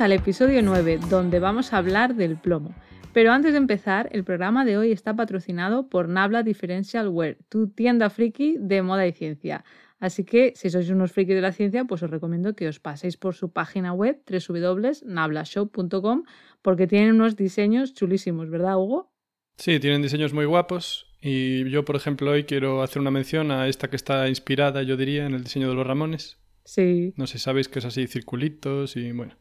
Al episodio 9, donde vamos a hablar del plomo. Pero antes de empezar, el programa de hoy está patrocinado por Nabla Differential Wear, tu tienda friki de moda y ciencia. Así que si sois unos frikis de la ciencia, pues os recomiendo que os paséis por su página web www.nablashop.com porque tienen unos diseños chulísimos, ¿verdad, Hugo? Sí, tienen diseños muy guapos y yo, por ejemplo, hoy quiero hacer una mención a esta que está inspirada, yo diría, en el diseño de los Ramones. Sí. No sé, sabéis que es así, circulitos y bueno.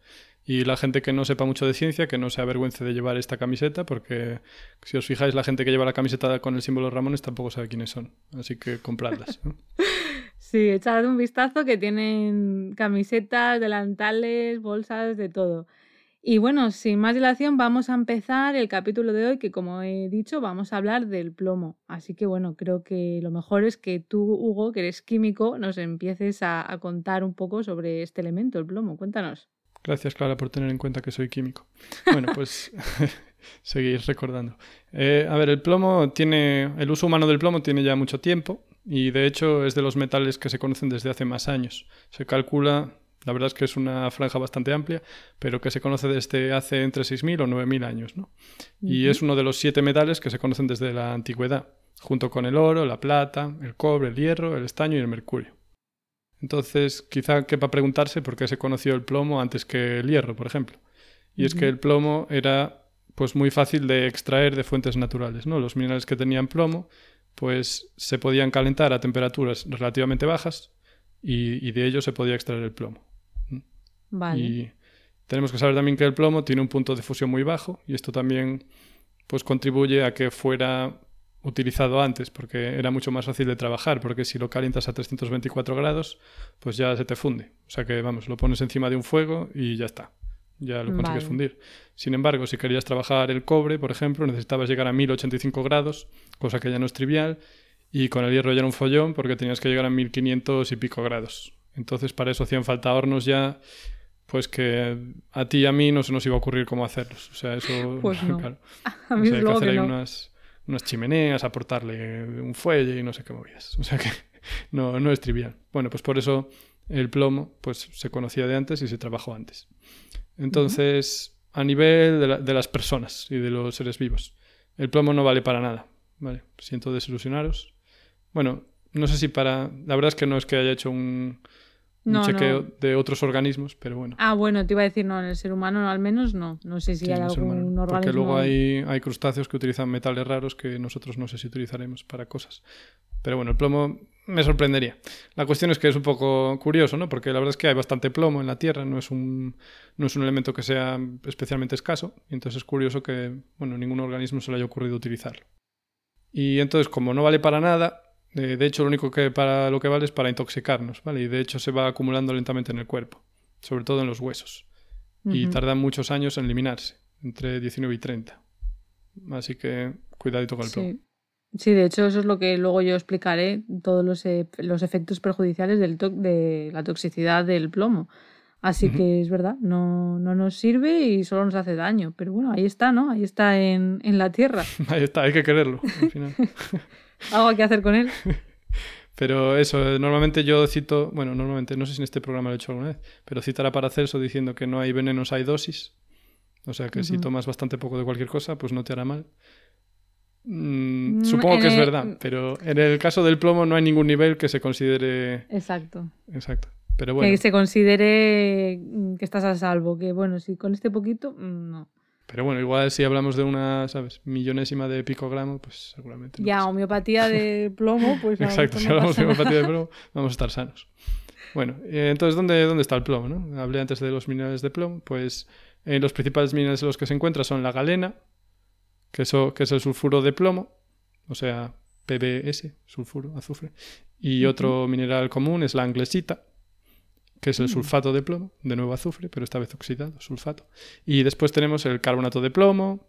Y la gente que no sepa mucho de ciencia, que no se avergüence de llevar esta camiseta, porque si os fijáis, la gente que lleva la camiseta con el símbolo Ramones tampoco sabe quiénes son. Así que compradlas. sí, echad un vistazo que tienen camisetas, delantales, bolsas, de todo. Y bueno, sin más dilación, vamos a empezar el capítulo de hoy, que como he dicho, vamos a hablar del plomo. Así que bueno, creo que lo mejor es que tú, Hugo, que eres químico, nos empieces a, a contar un poco sobre este elemento, el plomo. Cuéntanos. Gracias, Clara, por tener en cuenta que soy químico. Bueno, pues seguir recordando. Eh, a ver, el plomo tiene. El uso humano del plomo tiene ya mucho tiempo y de hecho es de los metales que se conocen desde hace más años. Se calcula. La verdad es que es una franja bastante amplia, pero que se conoce desde hace entre 6.000 o 9.000 años. ¿no? Y es uno de los siete metales que se conocen desde la antigüedad, junto con el oro, la plata, el cobre, el hierro, el estaño y el mercurio. Entonces, quizá quepa preguntarse por qué se conoció el plomo antes que el hierro, por ejemplo. Y es que el plomo era pues muy fácil de extraer de fuentes naturales, ¿no? Los minerales que tenían plomo pues se podían calentar a temperaturas relativamente bajas y, de ello se podía extraer el plomo. Vale. Y tenemos que saber también que el plomo tiene un punto de fusión muy bajo y esto también pues contribuye a que fuera utilizado antes porque era mucho más fácil de trabajar porque si lo calientas a 324 grados pues ya se te funde o sea que vamos lo pones encima de un fuego y ya está ya lo consigues Vale. fundir sin embargo si querías trabajar el cobre por ejemplo necesitabas llegar a 1085 grados cosa que ya no es trivial y con el hierro ya era un follón porque tenías que llegar a 1500 y pico grados entonces para eso hacían falta hornos ya pues que a ti y a mí no se nos iba a ocurrir cómo hacerlos o sea eso Pues no. claro. A O mí sea, hay que hacer que ahí unas, unas chimeneas, aportarle un fuelle y no sé qué movidas. O sea que no, no es trivial. Bueno, pues por eso el plomo pues, se conocía de antes y se trabajó antes. Entonces, a nivel de, la- de las personas y de los seres vivos, el plomo no vale para nada. Vale, siento desilusionaros. Bueno, no sé si para... La verdad es que no es que haya hecho un, un No, chequeo no. de otros organismos, pero bueno. Ah, bueno, te iba a decir, no, en el ser humano no, al menos no. No sé si Sí, hay algún humano. organismo. Porque luego hay, hay crustáceos que utilizan metales raros que nosotros no sé si utilizaremos para cosas. Pero bueno, el plomo me sorprendería. La cuestión es que es un poco curioso, ¿no? Porque la verdad es que hay bastante plomo en la Tierra, no es un, no es un elemento que sea especialmente escaso. Y entonces es curioso que, bueno, ningún organismo se le haya ocurrido utilizarlo. Y entonces, como no vale para nada, eh, de hecho lo único que para lo que vale es para intoxicarnos, ¿vale? Y de hecho se va acumulando lentamente en el cuerpo, sobre todo en los huesos y tardan muchos años en eliminarse, entre 19 y 30. Así que cuidadito con el plomo. Sí. Sí, de hecho, eso es lo que luego yo explicaré, todos los, e- los efectos perjudiciales del to- de la toxicidad del plomo. Así que es verdad, no, no nos sirve y solo nos hace daño. Pero bueno, ahí está, ¿no? Ahí está en, en la tierra. Ahí está, hay que quererlo al final. Algo hay que hacer con él. Pero eso, normalmente yo cito, bueno, normalmente, no sé si en este programa lo he hecho alguna vez, pero citar a Paracelso diciendo que no hay venenos, hay dosis. O sea que si tomas bastante poco de cualquier cosa, pues no te hará mal. Mm, Mm, supongo en que es verdad, pero en el caso del plomo no hay ningún nivel que se considere Exacto. exacto. Pero bueno, Que se considere mm, que estás a salvo. Que bueno, si con este poquito, no. Pero bueno, igual si hablamos de una, ¿sabes? Millonésima de picogramo, pues seguramente. no Ya, pasa. homeopatía de plomo, pues Exacto, si hablamos de homeopatía de plomo, vamos a estar sanos. Bueno, eh, entonces, ¿dónde, ¿dónde está el plomo? No? Hablé antes de los minerales de plomo. Pues eh, los principales minerales en los que se encuentra son la galena, que, que es el sulfuro de plomo, o sea, PBS, sulfuro, azufre. Y otro mineral común es la anglesita, que es el Mm. sulfato de plomo, de nuevo azufre, pero esta vez oxidado, sulfato. Y después tenemos el carbonato de plomo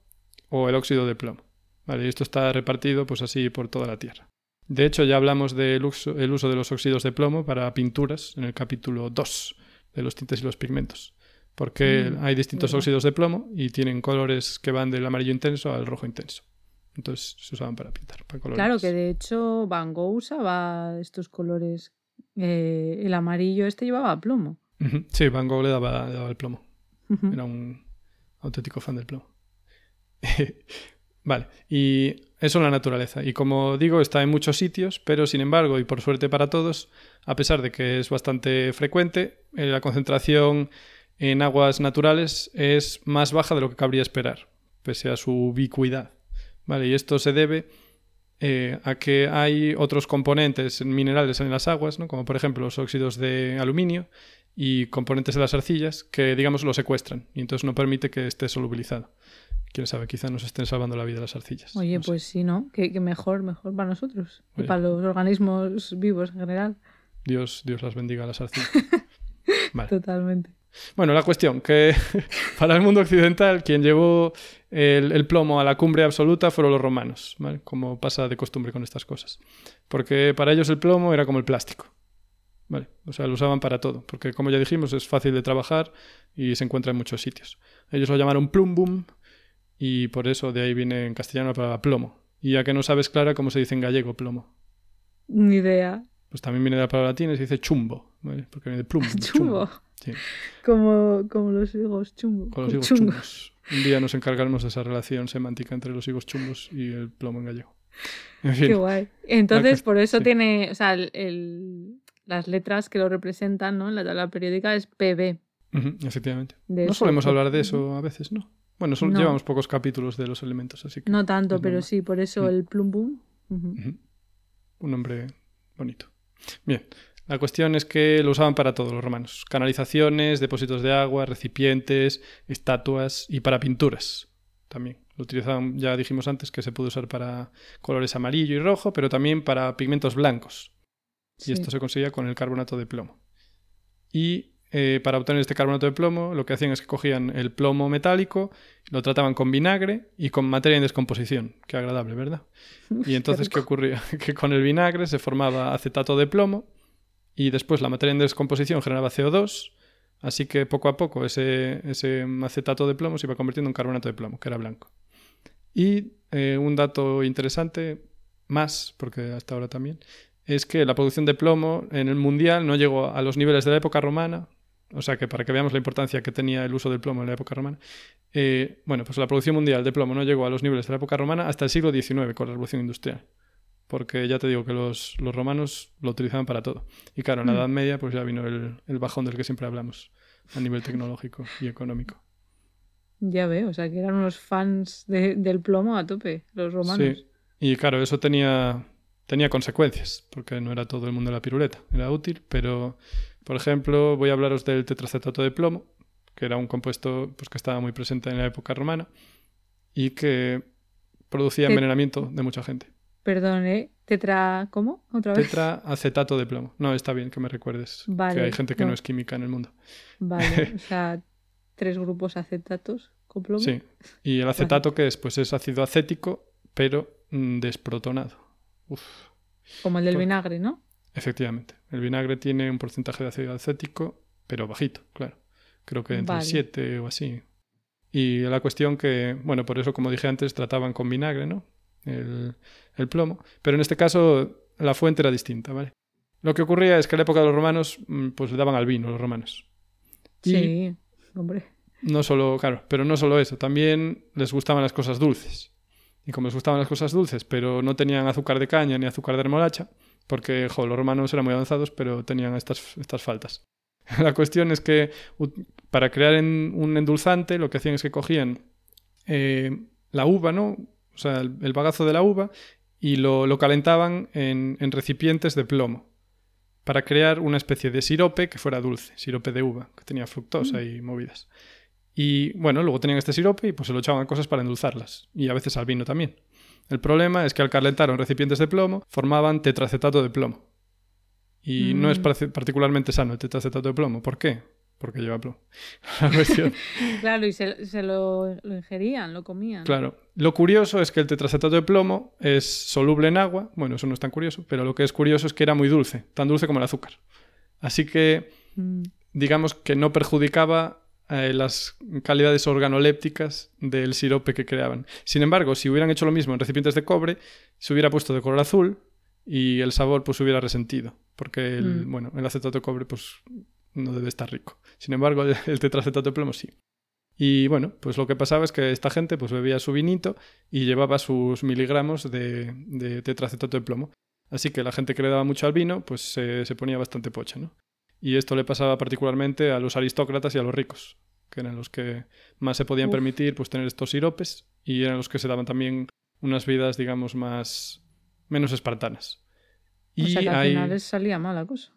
o el óxido de plomo. Vale, y esto está repartido pues así por toda la Tierra. De hecho, ya hablamos del uso, el uso de los óxidos de plomo para pinturas en el capítulo 2 de los tintes y los pigmentos. Porque Mm, hay distintos óxidos de plomo y tienen colores que van del amarillo intenso al rojo intenso. Entonces se usaban para pintar, para colores. Claro que de hecho Van Gogh usaba estos colores. Eh, el amarillo este llevaba plomo. Sí, Van Gogh le daba, le daba el plomo. Era un auténtico fan del plomo. vale, y eso en la naturaleza. Y como digo, está en muchos sitios, pero sin embargo, y por suerte para todos, a pesar de que es bastante frecuente, eh, la concentración en aguas naturales es más baja de lo que cabría esperar, pese a su ubicuidad. Vale, y esto se debe eh, a que hay otros componentes minerales en las aguas, ¿no? como por ejemplo los óxidos de aluminio y componentes de las arcillas que, digamos, lo secuestran y entonces no permite que esté solubilizado. Quién sabe, quizá nos estén salvando la vida las arcillas. Oye, no sé. pues sí, ¿no? Que, que mejor, mejor para nosotros. Y para los organismos vivos en general. Dios, Dios las bendiga a las arcillas. Vale. Totalmente. Bueno, la cuestión, que para el mundo occidental quien llevó el, el plomo a la cumbre absoluta fueron los romanos, ¿vale? como pasa de costumbre con estas cosas. Porque para ellos el plomo era como el plástico. ¿vale? O sea, lo usaban para todo, porque como ya dijimos es fácil de trabajar y se encuentra en muchos sitios. Ellos lo llamaron plumbum y por eso de ahí viene en castellano la palabra plomo. Y ya que no sabes, Clara, cómo se dice en gallego plomo. Ni idea. Pues también viene de la palabra latina y se dice chumbo, ¿vale? Porque viene de plum. de Chumbo. Sí. Como, como los higos chumbo. Con los higos chungos. chumbos. Un día nos encargaremos de esa relación semántica entre los higos chumbos y el plomo en gallego. En fin, Qué guay. Entonces, por eso sí. tiene, o sea, el- el- las letras que lo representan, ¿no? En la tabla periódica es PB. efectivamente. De no eso, solemos hablar de eso a veces, ¿no? Bueno, solo No. llevamos pocos capítulos de los elementos, así que No tanto, pero sí, por eso el plum ujú, un nombre bonito. Bien, la cuestión es que lo usaban para todos los romanos. Canalizaciones, depósitos de agua, recipientes, estatuas y para pinturas también. Lo utilizaban, ya dijimos antes, que se puede usar para colores amarillo y rojo, pero también para pigmentos blancos. Sí. y esto se conseguía con el carbonato de plomo. Y eh, para obtener este carbonato de plomo, lo que hacían es que cogían el plomo metálico, lo trataban con vinagre y con materia en descomposición. Qué agradable, ¿verdad? Y entonces, ¿qué ocurría? Que con el vinagre se formaba acetato de plomo y después la materia en descomposición generaba CO2, así que poco a poco ese, ese acetato de plomo se iba convirtiendo en carbonato de plomo, que era blanco. Y eh, un dato interesante, más, porque hasta ahora también, es que la producción de plomo en el mundial no llegó a los niveles de la época romana, o sea que para que veamos la importancia que tenía el uso del plomo en la época romana, eh, bueno, pues la producción mundial de plomo no llegó a los niveles de la época romana hasta el siglo XIX con la revolución industrial. Porque ya te digo que los, los romanos lo utilizaban para todo. Y claro, en la Mm. Edad Media pues ya vino el, el bajón del que siempre hablamos a nivel tecnológico y económico. Ya veo, o sea, que eran unos fans de- del plomo a tope, los romanos. Sí. Y claro, eso tenía, tenía consecuencias, porque no era todo el mundo la piruleta. Era útil, pero, por ejemplo, voy a hablaros del tetracetato de plomo, que era un compuesto pues, que estaba muy presente en la época romana y que producía envenenamiento de mucha gente. Perdón, ¿eh? Tetra... ¿Cómo? ¿Otra vez? Tetraacetato de plomo. No, está bien que me recuerdes Vale, que hay gente que no. no. es química en el mundo. Vale, o sea, tres grupos acetatos con plomo. Sí. Y el acetato que es, pues es ácido acético, pero mm, desprotonado. Uf. Como el del Por- vinagre, ¿no? Efectivamente. El vinagre tiene un porcentaje de ácido acético, pero bajito, claro. Creo que entre Vale. 7 o así. Y la cuestión que, bueno, por eso, como dije antes, trataban con vinagre, ¿no? El, el plomo. Pero en este caso, la fuente era distinta, ¿vale? Lo que ocurría es que en la época de los romanos, mm, pues le daban al vino los romanos. Y Sí, hombre. no solo, claro, pero no solo eso, también les gustaban las cosas dulces. Y como les gustaban las cosas dulces, pero no tenían azúcar de caña ni azúcar de remolacha, porque jo, los romanos eran muy avanzados, pero tenían estas, estas faltas. La cuestión es que para crear en- un endulzante, lo que hacían es que cogían eh, la uva, ¿no? O sea, el, el bagazo de la uva, y lo, lo calentaban en, en recipientes de plomo. para crear una especie de sirope que fuera dulce, sirope de uva, que tenía fructosa y movidas. Y bueno, luego tenían este sirope y pues se lo echaban a cosas para endulzarlas, y a veces al vino también. El problema es que al calentar en recipientes de plomo formaban tetracetato de plomo. Y no es Mm. particularmente sano el tetracetato de plomo. ¿Por qué? Porque lleva plomo. La cuestión- Claro, y se, se lo, lo ingerían, lo comían. Claro. Lo curioso es que el tetracetato de plomo es soluble en agua. Bueno, eso no es tan curioso, pero lo que es curioso es que era muy dulce, tan dulce como el azúcar. Así que, Mm. digamos que no perjudicaba eh, las calidades organolépticas del sirope que creaban. Sin embargo, si hubieran hecho lo mismo en recipientes de cobre, se hubiera puesto de color azul y el sabor pues hubiera resentido, porque el, Mm. bueno, el acetato de cobre pues no debe estar rico. Sin embargo, el, tetracetato de plomo sí. Y bueno, pues lo que pasaba es que esta gente pues bebía su vinito y llevaba sus miligramos de, de tetracetato de plomo. Así que la gente que le daba mucho al vino pues se, se ponía bastante pocha, ¿no? Y esto le pasaba particularmente a los aristócratas y a los ricos, que eran los que más se podían Uf. permitir pues tener estos siropes y eran los que se daban también unas vidas, digamos, más menos espartanas. o sea que al hay- final les salía mal la cosa.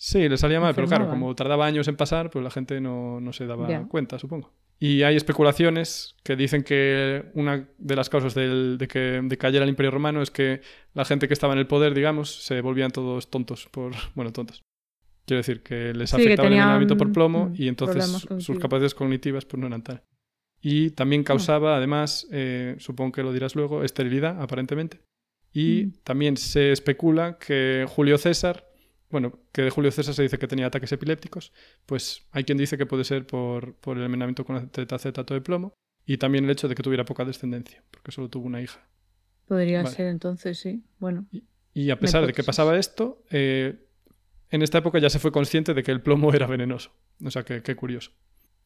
Sí, le salía mal, pero claro, como tardaba años en pasar, pues la gente no, no se daba cuenta, supongo. Y hay especulaciones que dicen que una de las causas del- de que de cayera el Imperio Romano es que la gente que estaba en el poder, digamos, se volvían todos tontos por... Bueno, tontos. Quiero decir, que les Sí, que afectaba el tenían, envenenamiento por plomo mm, y entonces sus capacidades cognitivas pues no eran tal. Y también causaba, además, eh, supongo que lo dirás luego, esterilidad, aparentemente. Y Mm. también se especula que Julio César, bueno, que de Julio César se dice que tenía ataques epilépticos, pues hay quien dice que puede ser por, por el envenenamiento con tetracetato de plomo y también el hecho de que tuviera poca descendencia, porque solo tuvo una hija. Podría Vale. ser entonces, sí. Bueno, Y a pesar de que pasaba esto, eh, en esta época ya se fue consciente de que el plomo era venenoso. O sea, que qué curioso.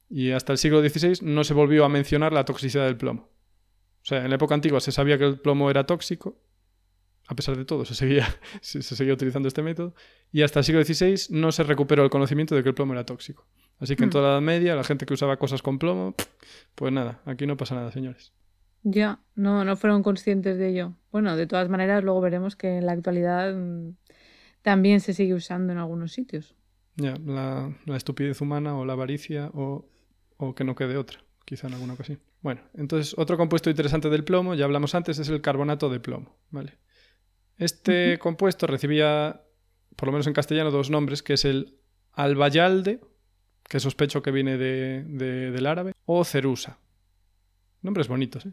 Y hasta el siglo XVI no se volvió a mencionar la toxicidad del plomo. O sea, en la época antigua se sabía que el plomo era tóxico. A pesar de todo, se seguía, se, se seguía utilizando este método. Y hasta el siglo XVI no se recuperó el conocimiento de que el plomo era tóxico. Así que en Hmm. toda la Edad Media, la gente que usaba cosas con plomo, pues nada, aquí no pasa nada, señores. ya, no, no fueron conscientes de ello. Bueno, de todas maneras, luego veremos que en la actualidad mm, también se sigue usando en algunos sitios. Ya, la, la estupidez humana o la avaricia o, o que no quede otra, quizá en alguna ocasión. Bueno, entonces otro compuesto interesante del plomo, ya hablamos antes, es el carbonato de plomo, ¿vale? Este compuesto recibía, por lo menos en castellano, dos nombres, que es el albayalde, que sospecho que viene de, de- del árabe, o cerusa. Nombres bonitos, ¿eh?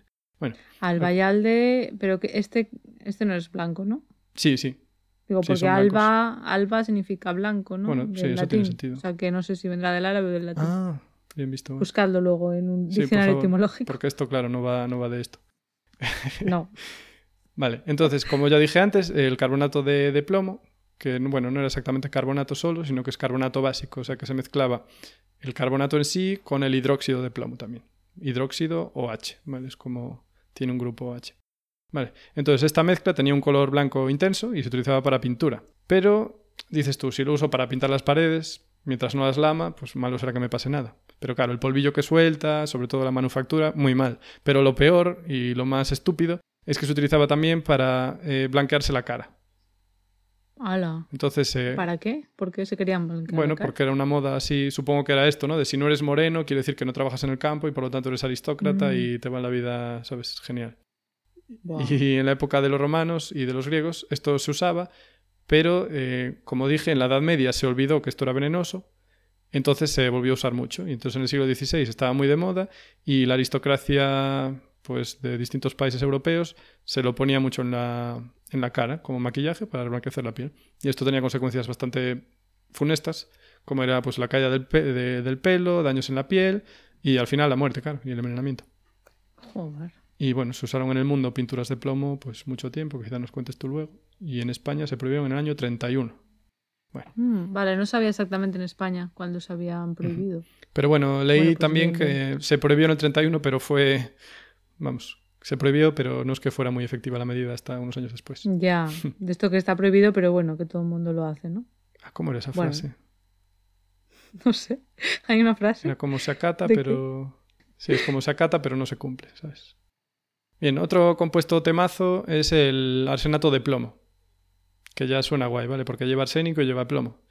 Albayalde, pero que este, este no es blanco, ¿no? Sí, sí. Digo, Sí, porque alba, alba significa blanco, ¿no? Bueno, Del sí, eso tiene latín. sentido. O sea, que no sé si vendrá del árabe o del latín. Ah, bien visto. Buscadlo luego en un Sí, por diccionario favor, etimológico. Porque esto, claro, no va, no va de esto. No. Vale, entonces, como ya dije antes, el carbonato de, plomo, que bueno, no era exactamente carbonato solo, sino que es carbonato básico, o sea que se mezclaba el carbonato en sí con el hidróxido de plomo también. Hidróxido OH, ¿vale? Es como tiene un grupo OH. Vale, entonces esta mezcla tenía un color blanco intenso y se utilizaba para pintura. Pero, dices tú, si lo uso para pintar las paredes, mientras no las lama, pues malo será que me pase nada. Pero claro, el polvillo que suelta, sobre todo la manufactura, muy mal. Pero lo peor y lo más estúpido es que se utilizaba también para eh, blanquearse la cara. Ala. Entonces, eh, ¿Para qué? ¿Por qué se querían blanquear bueno, la cara? porque era una moda así, supongo que era esto, ¿no? De si no eres moreno, quiere decir que no trabajas en el campo y por lo tanto eres aristócrata Mm. y te va la vida, ¿sabes? Genial. Y en la época de los romanos y de los griegos esto se usaba, pero eh, como dije, en la Edad Media se olvidó que esto era venenoso, entonces se volvió a usar mucho. Y entonces en el siglo XVI estaba muy de moda y la aristocracia pues, de distintos países europeos se lo ponía mucho en la, en la cara como maquillaje para reblanquecer la piel. Y esto tenía consecuencias bastante funestas, como era pues, la caída del, pe- de- del pelo, daños en la piel y al final la muerte, claro, y el envenenamiento. Joder. Y bueno, se usaron en el mundo pinturas de plomo pues mucho tiempo, quizá nos cuentes tú luego. Y en España se prohibieron en el año 31. Mm, vale, no sabía exactamente en España cuándo se habían prohibido. Pero bueno, leí Bueno, pues también bien, que se prohibió en el 31, pero fue, vamos, se prohibió, pero no es que fuera muy efectiva la medida hasta unos años después. Ya, de esto que está prohibido, pero bueno, que todo el mundo lo hace, ¿no? Ah, ¿Cómo era esa Bueno, frase? No sé. Hay una frase. Era como se acata, pero... Sí, es como se acata, pero no se cumple, ¿sabes? Bien, otro compuesto temazo es el arsenato de plomo, que ya suena guay, ¿vale? Porque lleva arsénico y lleva plomo.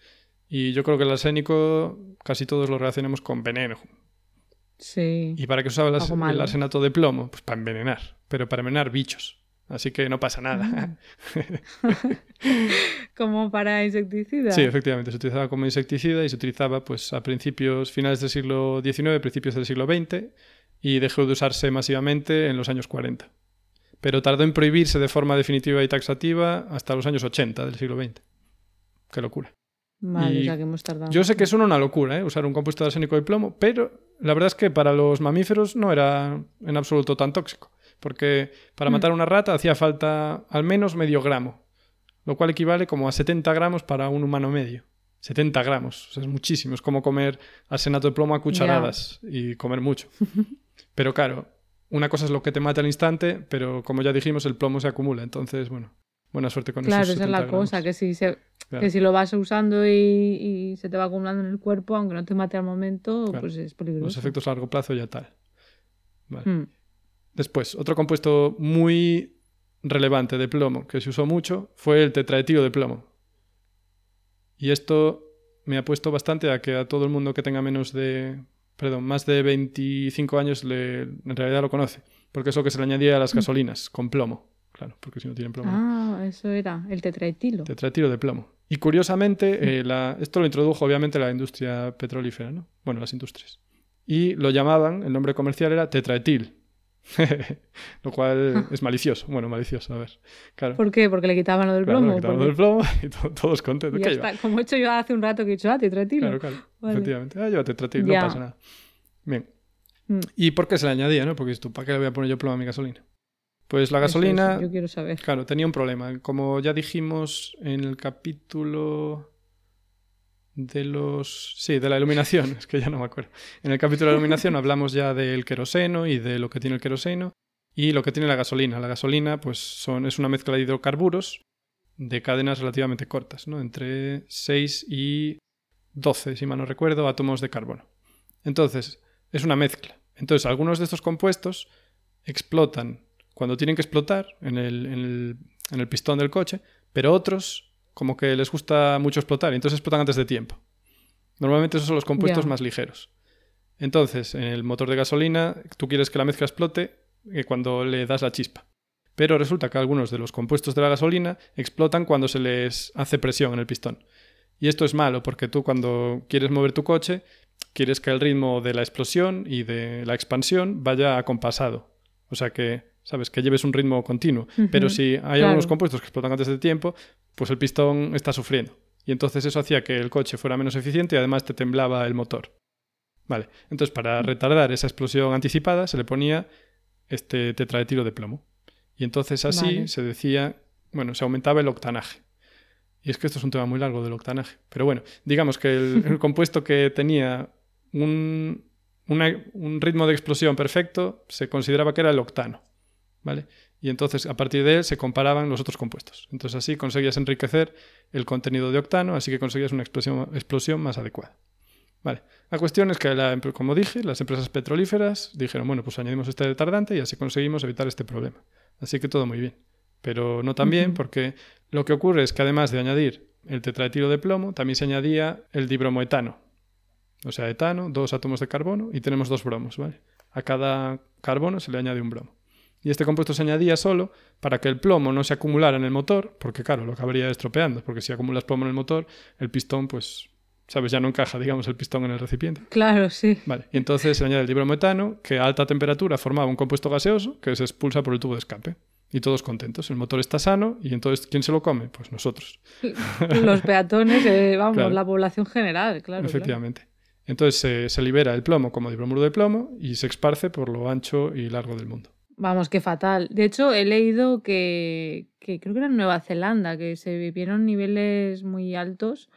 Y yo creo que el arsénico casi todos lo relacionamos con veneno. Sí. ¿Y para qué usaba el, arsenato de plomo? Pues para envenenar, pero para envenenar bichos. Así que no pasa nada. Como para insecticida. Sí, efectivamente, se utilizaba como insecticida y se utilizaba pues a principios, finales del siglo XIX, principios del siglo XX y dejó de usarse masivamente en los años 40. Pero tardó en prohibirse de forma definitiva y taxativa hasta los años 80 del siglo XX. Qué locura. Vale, Y o sea que hemos tardado. Yo sé que suena una locura, ¿eh? usar un compuesto de arsénico y plomo, pero la verdad es que para los mamíferos no era en absoluto tan tóxico. Porque para Mm. matar una rata hacía falta al menos medio gramo, lo cual equivale como a 70 gramos para un humano medio. 70 gramos, o sea, es muchísimo. Es como comer arsenato de plomo a cucharadas y comer mucho. pero claro, una cosa es lo que te mata al instante, pero como ya dijimos, el plomo se acumula. Entonces, bueno, buena suerte con Claro, esos esa es la 70 gramos. cosa, que si, se, Claro. que si lo vas usando y, y se te va acumulando en el cuerpo, aunque no te mate al momento, Claro. pues es peligroso. Los efectos a largo plazo ya tal. Vale. Mm. Después, otro compuesto muy relevante de plomo que se usó mucho fue el tetraetilo de plomo. Y esto me ha puesto bastante a que a todo el mundo que tenga menos de, perdón, más de 25 años le, en realidad lo conoce, porque es lo que se le añadía a las gasolinas con plomo, claro, porque si no tienen plomo. Ah, eso era, el tetraetilo. Tetraetilo de plomo. Y curiosamente, eh, la- esto lo introdujo obviamente la industria petrolífera, ¿no? Bueno, las industrias. Y lo llamaban, el nombre comercial era tetraetil. lo cual es malicioso. Bueno, malicioso, a ver. Claro. ¿Por qué? Porque le quitaban lo del claro, plomo. quitaron porque- el plomo y to- todos contentos. Como he hecho yo hace un rato que he dicho, ah, tetraetilo. Claro, claro. Vale. Efectivamente. Ah, lleva tetratil, Ya. no pasa nada. Bien. Mm. ¿Y por qué se le añadía, no? Porque tú, ¿para qué le voy a poner yo plomo a mi gasolina? Pues la Eso, eso, gasolina... yo quiero saber. Claro, tenía un problema. Como ya dijimos en el capítulo de los... Sí, de la iluminación, es que ya no me acuerdo. En el capítulo de la iluminación hablamos ya del queroseno y de lo que tiene el queroseno y lo que tiene la gasolina. La gasolina pues son, es una mezcla de hidrocarburos de cadenas relativamente cortas, ¿no? Entre 6 y 12, si mal no recuerdo, átomos de carbono. Entonces, es una mezcla. Entonces, algunos de estos compuestos explotan cuando tienen que explotar en el, en el, en el pistón del coche, pero otros como que les gusta mucho explotar y entonces explotan antes de tiempo. Normalmente esos son los compuestos más ligeros. Entonces, en el motor de gasolina, tú quieres que la mezcla explote eh, cuando le das la chispa. Pero resulta que algunos de los compuestos de la gasolina explotan cuando se les hace presión en el pistón. Y esto es malo porque tú cuando quieres mover tu coche, quieres que el ritmo de la explosión y de la expansión vaya acompasado. O sea que, sabes, que lleves un ritmo continuo. Pero si hay claro. algunos compuestos que explotan antes de tiempo, pues el pistón está sufriendo. Y entonces eso hacía que el coche fuera menos eficiente y además te temblaba el motor. Vale, entonces para retardar esa explosión anticipada se le ponía este tetraetilo de plomo. Y entonces así Vale. se decía, bueno, se aumentaba el octanaje. Y es que esto es un tema muy largo del octanaje. Pero bueno, digamos que el, el compuesto que tenía un, una- un ritmo de explosión perfecto se consideraba que era el octano. ¿Vale? Y entonces a partir de él se comparaban los otros compuestos. Entonces así conseguías enriquecer el contenido de octano, así que conseguías una explosión, explosión más adecuada. Vale. La cuestión es que, la- como dije, las empresas petrolíferas dijeron, bueno, pues añadimos este retardante y así conseguimos evitar este problema. Así que todo muy bien. Pero no tan bien porque lo que ocurre es que además de añadir el tetraetilo de plomo, también se añadía el dibromoetano. O sea, etano, dos átomos de carbono y tenemos dos bromos, ¿vale? A cada carbono se le añade un bromo. Y este compuesto se añadía solo para que el plomo no se acumulara en el motor, porque claro, lo acabaría estropeando, porque si acumulas plomo en el motor, el pistón, pues, sabes, ya no encaja, digamos, el pistón en el recipiente. Claro, sí. Vale, y entonces se añade el dibrometano, que a alta temperatura formaba un compuesto gaseoso que se expulsa por el tubo de escape. Y todos contentos. El motor está sano y entonces ¿quién se lo come? Pues nosotros. Los peatones, eh, vamos, Claro. la población general, claro. efectivamente. Entonces se, se libera el plomo como dibromuro de plomo y se esparce por lo ancho y largo del mundo. Vamos, qué fatal. De hecho, he leído que, que creo que era en Nueva Zelanda, que se vivieron niveles muy altos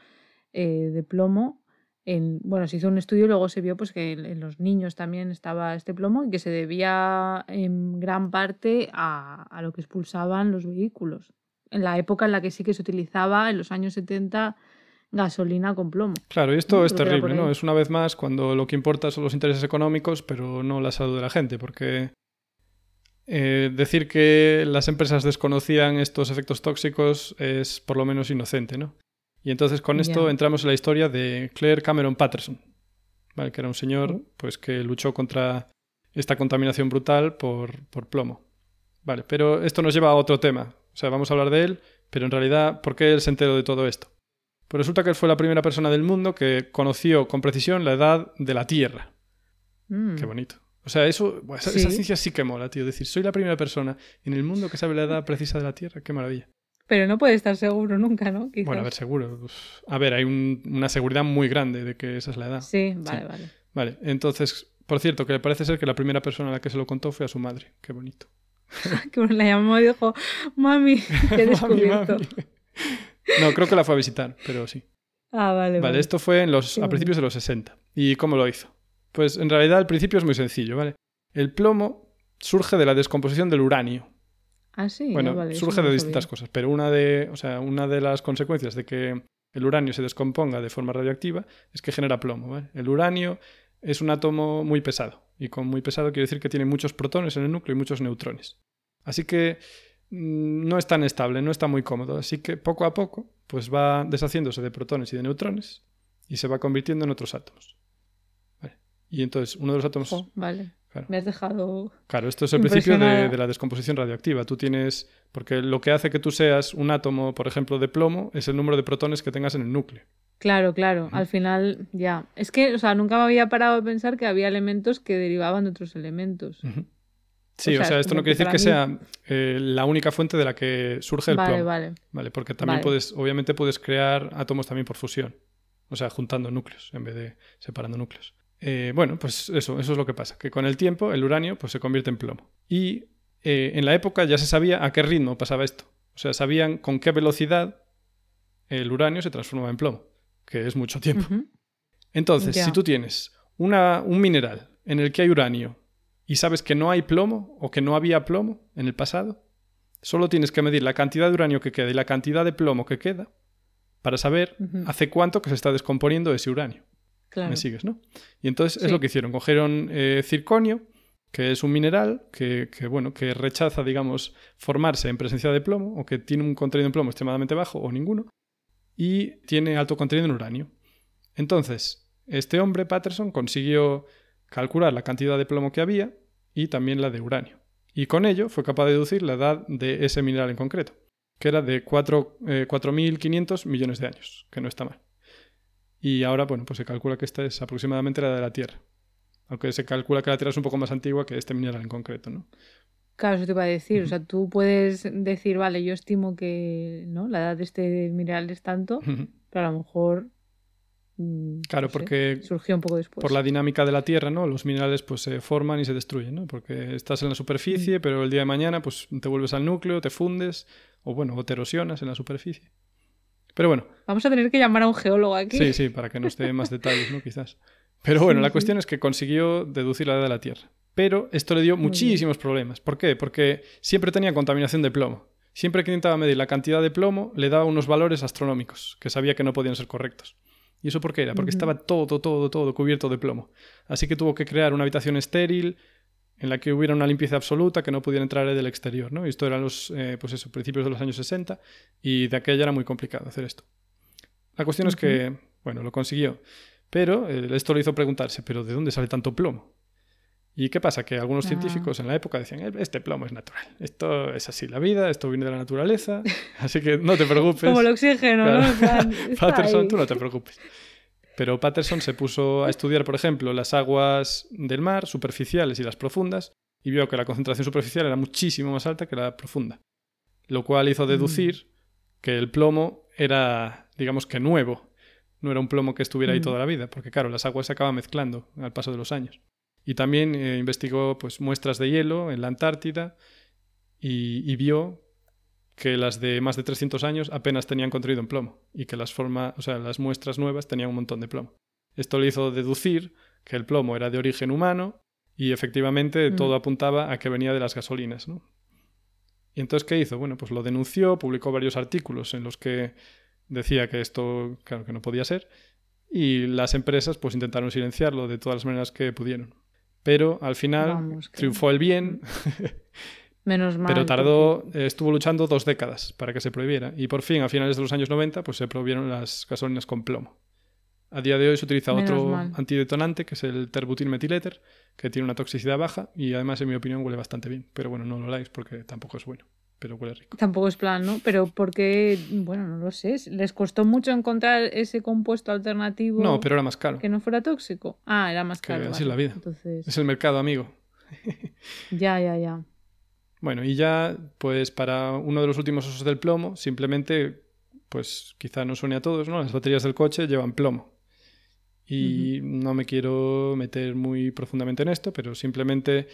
eh, de plomo. En, bueno, se hizo un estudio y luego se vio pues, que en, en los niños también estaba este plomo y que se debía en gran parte a, a lo que expulsaban los vehículos. En la época en la que sí que se utilizaba, en los años 70, gasolina con plomo. Claro, y esto No, es terrible, ¿no? Es una vez más cuando lo que importa son los intereses económicos, pero no la salud de la gente, porque eh, decir que las empresas desconocían estos efectos tóxicos es por lo menos inocente, ¿no? Y entonces con esto entramos en la historia de Claire Cameron Patterson, ¿vale? que era un señor pues, que luchó contra esta contaminación brutal por, por plomo. Vale, pero esto nos lleva a otro tema. O sea, vamos a hablar de él, pero en realidad, ¿por qué él se enteró de todo esto? Pues resulta que él fue la primera persona del mundo que conoció con precisión la edad de la Tierra. Mm. Qué bonito. O sea, eso, esa, Sí. esa ciencia sí que mola, tío. Decir, soy la primera persona en el mundo que sabe la edad precisa de la Tierra. Qué maravilla. Pero no puede estar seguro nunca, ¿no? Quizás. Bueno, a ver, seguro. Pues, a ver, hay un- una seguridad muy grande de que esa es la edad. Sí, vale, vale. Vale, entonces, por cierto, que parece ser que la primera persona a la que se lo contó fue a su madre. Qué bonito. Que la llamó y dijo, mami, te he descubierto. mami. No, creo que la fue a visitar, pero sí. Ah, vale, Vale, vale. esto fue en los, Qué a principios de los 60. ¿Y cómo lo hizo? Pues en realidad el principio es muy sencillo, ¿vale? El plomo surge de la descomposición del uranio. Ah, sí. Bueno, ah, vale, surge de distintas sabía. cosas, pero una de, o sea, una de las consecuencias de que el uranio se descomponga de forma radioactiva es que genera plomo. ¿vale? El uranio es un átomo muy pesado, y con muy pesado quiere decir que tiene muchos protones en el núcleo y muchos neutrones. Así que mm, no es tan estable, no está muy cómodo. Así que poco a poco pues va deshaciéndose de protones y de neutrones y se va convirtiendo en otros átomos. Y entonces uno de los átomos... Vale. Claro. Me has dejado. Claro, esto es el principio de, de la descomposición radioactiva. Tú tienes. Porque lo que hace que tú seas un átomo, por ejemplo, de plomo, es el número de protones que tengas en el núcleo. Claro, claro. Al final, ya. Es que, o sea, nunca me había parado a pensar que había elementos que derivaban de otros elementos. Sí, O o sea, sea, es esto no quiere decir que sea eh, la única fuente de la que surge el Vale, plomo. vale. Vale, porque también Vale. puedes, obviamente puedes crear átomos también por fusión. O sea, juntando núcleos en vez de separando núcleos. Eh, bueno, pues eso, eso es lo que pasa. Que con el tiempo el uranio pues, se convierte en plomo. Y eh, en la época ya se sabía a qué ritmo pasaba esto. O sea, sabían con qué velocidad el uranio se transformaba en plomo, que es mucho tiempo. Entonces, si tú tienes una, un mineral en el que hay uranio y sabes que no hay plomo o que no había plomo en el pasado, solo tienes que medir la cantidad de uranio que queda y la cantidad de plomo que queda para saber hace cuánto que se está descomponiendo ese uranio. Claro. ¿Me sigues, no? Y entonces es lo que hicieron. Cogieron eh, circonio, que es un mineral que, que, bueno, que rechaza, digamos, formarse en presencia de plomo o que tiene un contenido en plomo extremadamente bajo o ninguno y tiene alto contenido en uranio. Entonces, este hombre, Patterson, consiguió calcular la cantidad de plomo que había y también la de uranio. Y con ello fue capaz de deducir la edad de ese mineral en concreto, que era de cuatro- eh, 4.500 millones de años, que no está mal. Y ahora, bueno, pues se calcula que esta es aproximadamente la edad de la Tierra. Aunque se calcula que la Tierra es un poco más antigua que este mineral en concreto, ¿no? Claro, eso te iba a decir. O sea, tú puedes decir, vale, yo estimo que ¿no? la edad de este mineral es tanto, pero a lo mejor. mm, Claro, no sé, porque surgió un poco después. por la dinámica de la Tierra, ¿no? Los minerales pues se forman y se destruyen, ¿no? Porque estás en la superficie, Mm. pero el día de mañana pues te vuelves al núcleo, te fundes, o bueno, o te erosionas en la superficie. Pero bueno, Vamos a tener que llamar a un geólogo aquí. sí, sí, para que nos dé más detalles, ¿no? Quizás. Pero bueno, Sí, la sí. cuestión es que consiguió deducir la edad de la Tierra. Pero esto le dio Muy bien. muchísimos problemas. ¿Por qué? Porque siempre tenía contaminación de plomo. Siempre que intentaba medir la cantidad de plomo, le daba unos valores astronómicos, que sabía que no podían ser correctos. ¿Y eso por qué era? Porque Ujú. estaba todo, todo, todo cubierto de plomo. Así que tuvo que crear una habitación estéril en la que hubiera una limpieza absoluta, que no pudiera entrar del exterior, ¿no? Y esto eran los, eh, pues eso, principios de los años 60 y de aquella era muy complicado hacer esto. La cuestión es que, bueno, lo consiguió. Pero eh, esto le hizo preguntarse, ¿pero de dónde sale tanto plomo? ¿Y qué pasa? Que algunos Ah. científicos en la época decían, "Eh, este plomo es natural. Esto es así la vida, esto viene de la naturaleza. Así que no te preocupes. Como el oxígeno, Claro. ¿no? Patterson, tú no te preocupes. Pero Patterson se puso a estudiar, por ejemplo, las aguas del mar, superficiales y las profundas, y vio que la concentración superficial era muchísimo más alta que la profunda. Lo cual hizo deducir que el plomo era, digamos que nuevo. No era un plomo que estuviera ahí Mm. toda la vida, porque claro, las aguas se acaban mezclando al paso de los años. Y también eh, investigó pues, muestras de hielo en la Antártida y, y vio que las de más de 300 años apenas tenían contenido en plomo y que las, forma, o sea, las muestras nuevas tenían un montón de plomo. Esto le hizo deducir que el plomo era de origen humano y efectivamente Mm. todo apuntaba a que venía de las gasolinas. ¿no? ¿Y entonces qué hizo? Bueno, pues lo denunció, publicó varios artículos en los que decía que esto, claro, que no podía ser y las empresas pues intentaron silenciarlo de todas las maneras que pudieron. Pero al final Vamos, que- triunfó el bien Menos mal. Pero tardó, eh, estuvo luchando dos décadas para que se prohibiera. Y por fin, a finales de los años 90, pues se prohibieron las gasolinas con plomo. A día de hoy se utiliza Menos otro mal. antidetonante, que es el terbutilmetyléter, que tiene una toxicidad baja y además, en mi opinión, huele bastante bien. Pero bueno, no lo oláis porque tampoco es bueno, pero huele rico. Tampoco es plan, ¿no? Pero porque, bueno, no lo sé. ¿Les costó mucho encontrar ese compuesto alternativo No, pero era más caro. que no fuera tóxico? Ah, era más Que caro. así es la vida. Entonces, Es el mercado, amigo. ya, ya, ya. Bueno, y ya, pues para uno de los últimos usos del plomo, simplemente, pues quizá no suene a todos, ¿no? Las baterías del coche llevan plomo. Y no me quiero meter muy profundamente en esto, pero simplemente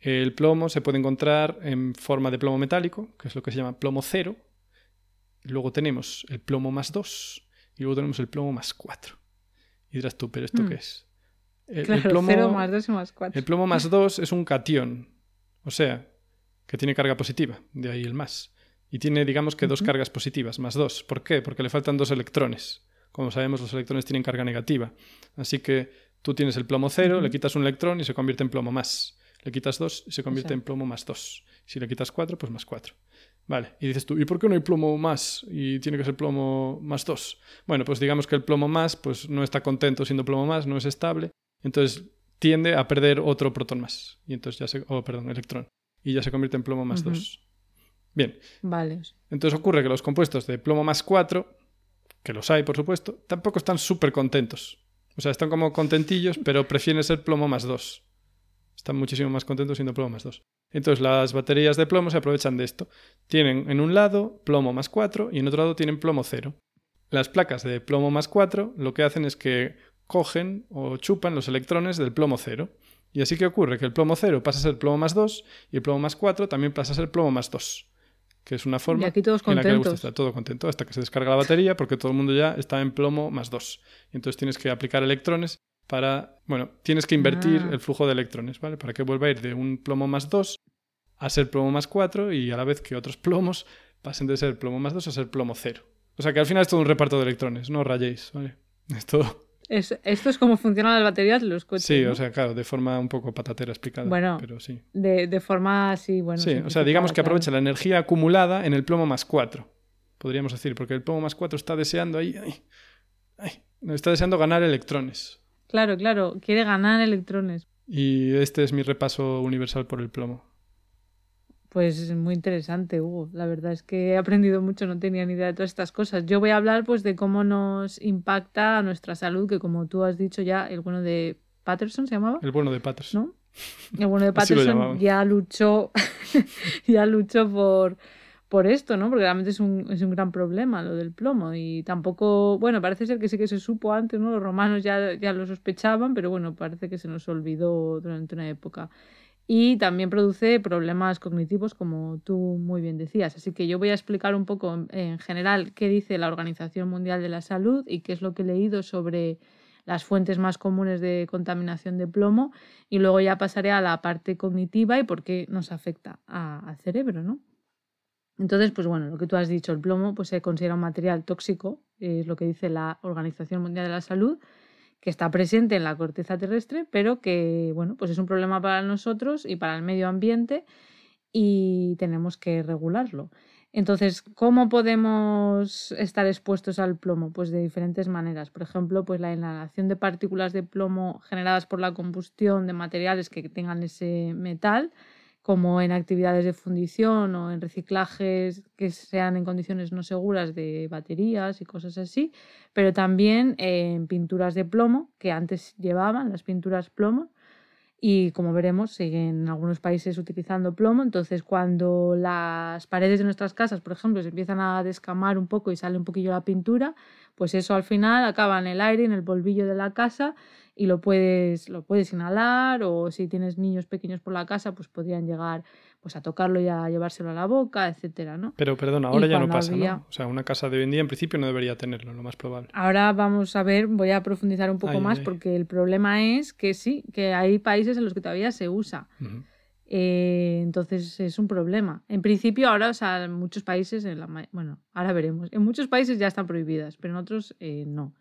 el plomo se puede encontrar en forma de plomo metálico, que es lo que se llama plomo cero. Luego tenemos el plomo más 2 y luego tenemos el plomo más 4. Y dirás tú, ¿pero esto Mm. qué es? El, el Claro, plomo, 0 más 2 y más 4. el plomo más 2 es un catión, o sea, que tiene carga positiva, de ahí el más. Y tiene, digamos que, dos cargas positivas, más dos. ¿Por qué? Porque le faltan dos electrones. Como sabemos, los electrones tienen carga negativa. Así que tú tienes el plomo cero, le quitas un electrón y se convierte en plomo más. Le quitas dos y se convierte sea. en plomo más dos. Si le quitas cuatro, pues más cuatro. Vale, y dices tú, ¿y por qué no hay plomo más? Y tiene que ser plomo más dos. Bueno, pues digamos que el plomo más pues no está contento siendo plomo más, no es estable. Entonces tiende a perder otro protón más. Y entonces ya se. Oh, perdón, electrón. Y ya se convierte en plomo más Ujú. 2. Bien. Vale. Entonces ocurre que los compuestos de plomo más 4, que los hay, por supuesto, tampoco están súper contentos. O sea, están como contentillos, pero prefieren ser plomo más 2. Están muchísimo más contentos siendo plomo más 2. Entonces las baterías de plomo se aprovechan de esto. Tienen en un lado plomo más 4 y en otro lado tienen plomo 0. Las placas de plomo más 4 lo que hacen es que cogen o chupan los electrones del plomo 0. Y así que ocurre que el plomo 0 pasa a ser plomo más 2 y el plomo más 4 también pasa a ser plomo más 2. Que es una forma Y aquí todos en la que le gusta contentos. estar todo contento hasta que se descarga la batería porque todo el mundo ya está en plomo más 2. Y entonces tienes que aplicar electrones para, bueno, tienes que invertir Ah. el flujo de electrones, ¿vale? Para que vuelva a ir de un plomo más 2 a ser plomo más 4 y a la vez que otros plomos pasen de ser plomo más 2 a ser plomo 0. O sea que al final es todo un reparto de electrones, no rayéis, ¿vale? Es todo. Es- esto es como funcionan las baterías los coches. Sí, ¿no? o sea, claro, de forma un poco patatera explicada. Bueno, pero sí. de, de forma así, bueno. Sí, o sea, digamos que claro. aprovecha la energía acumulada en el plomo más 4. Podríamos decir, porque el plomo más 4 está deseando ahí. ay, ay, no, está deseando ganar electrones. Claro, claro. Quiere ganar electrones. Y este es mi repaso universal por el plomo. Pues es muy interesante, Hugo. La verdad es que he aprendido mucho, no tenía ni idea de todas estas cosas. Yo voy a hablar pues de cómo nos impacta a nuestra salud, que como tú has dicho ya, el bueno de Patterson se llamaba, El bueno de Patterson. ¿no? El bueno de Patterson ya luchó, ya luchó por, por esto, ¿no? Porque realmente es un, es un gran problema lo del plomo. Y tampoco, bueno, parece ser que sí que se supo antes, ¿no? Los romanos ya, ya lo sospechaban, pero bueno, parece que se nos olvidó durante una época. Y también produce problemas cognitivos, como tú muy bien decías. Así que yo voy a explicar un poco en, en general qué dice la Organización Mundial de la Salud y qué es lo que he leído sobre las fuentes más comunes de contaminación de plomo y luego ya pasaré a la parte cognitiva y por qué nos afecta a- al cerebro, ¿no? Entonces, pues bueno, lo que tú has dicho, el plomo pues se considera un material tóxico, es lo que dice la Organización Mundial de la Salud, que está presente en la corteza terrestre, pero que, bueno, pues es un problema para nosotros y para el medio ambiente y tenemos que regularlo. Entonces, ¿cómo podemos estar expuestos al plomo? Pues de diferentes maneras. Por ejemplo, pues la inhalación de partículas de plomo generadas por la combustión de materiales que tengan ese metal, como en actividades de fundición o en reciclajes que sean en condiciones no seguras de baterías y cosas así, pero también en pinturas de plomo que antes llevaban, las pinturas plomo, y como veremos siguen en algunos países utilizando plomo. Entonces cuando las paredes de nuestras casas, por ejemplo, se empiezan a descamar un poco y sale un poquillo la pintura, pues eso al final acaba en el aire, en el polvillo de la casa y lo puedes, lo puedes inhalar o si tienes niños pequeños por la casa, pues podrían llegar pues a tocarlo y a llevárselo a la boca, etcétera, ¿no? Pero perdona, ahora ya no pasa, había- ¿no? O sea, una casa de hoy en día en principio no debería tenerlo, lo más probable. Ahora vamos a ver, voy a profundizar un poco Ay, más ay. porque el problema es que sí, que hay países en los que todavía se usa. Ujú. Eh, entonces es un problema. En principio ahora, o sea, en muchos países, en la bueno, ahora veremos. En muchos países ya están prohibidas, pero en otros eh, no.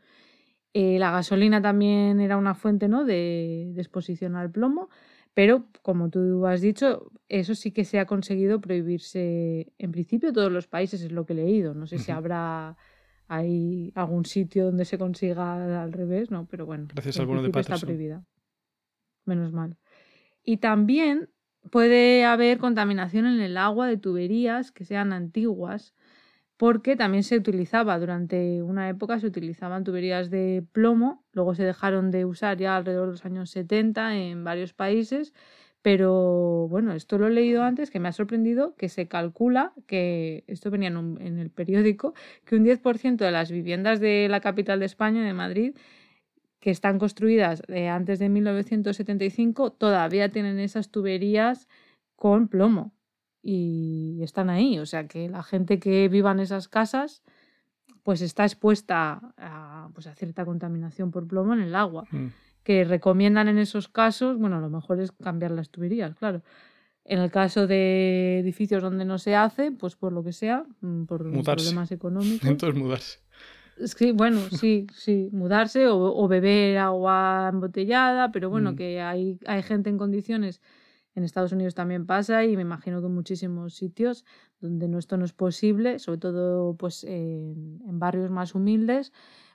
Eh, la gasolina también era una fuente ¿no? de, de exposición al plomo, Pero, como tú has dicho, eso sí que se ha conseguido prohibirse en principio todos los países, es lo que he leído. No sé si habrá hay algún sitio donde se consiga al revés, ¿no? Pero bueno, Gracias de está prohibida. Menos mal. Y también puede haber contaminación en el agua de tuberías que sean antiguas, porque también se utilizaba durante una época, se utilizaban tuberías de plomo, luego se dejaron de usar ya alrededor de los años 70 en varios países, pero bueno, esto lo he leído antes, que me ha sorprendido, que se calcula que, esto venía en, el periódico, que un 10% de las viviendas de la capital de España, de Madrid, que están construidas antes de 1975, todavía tienen esas tuberías con plomo y están ahí. O sea que la gente que viva en esas casas pues está expuesta a, pues, a cierta contaminación por plomo en el agua. Mm. Que recomiendan en esos casos, bueno, lo mejor es cambiar las tuberías, claro. En el caso de edificios donde no se hace, pues por lo que sea, mm, por problemas económicos. Entonces mudarse. Sí, bueno, sí, sí, mudarse o, beber agua embotellada, pero bueno, mm. que hay, hay gente en condiciones en Estados Unidos también pasa y me imagino que en muchísimos sitios donde no, esto no es posible, sobre todo pues, en, barrios más humildes,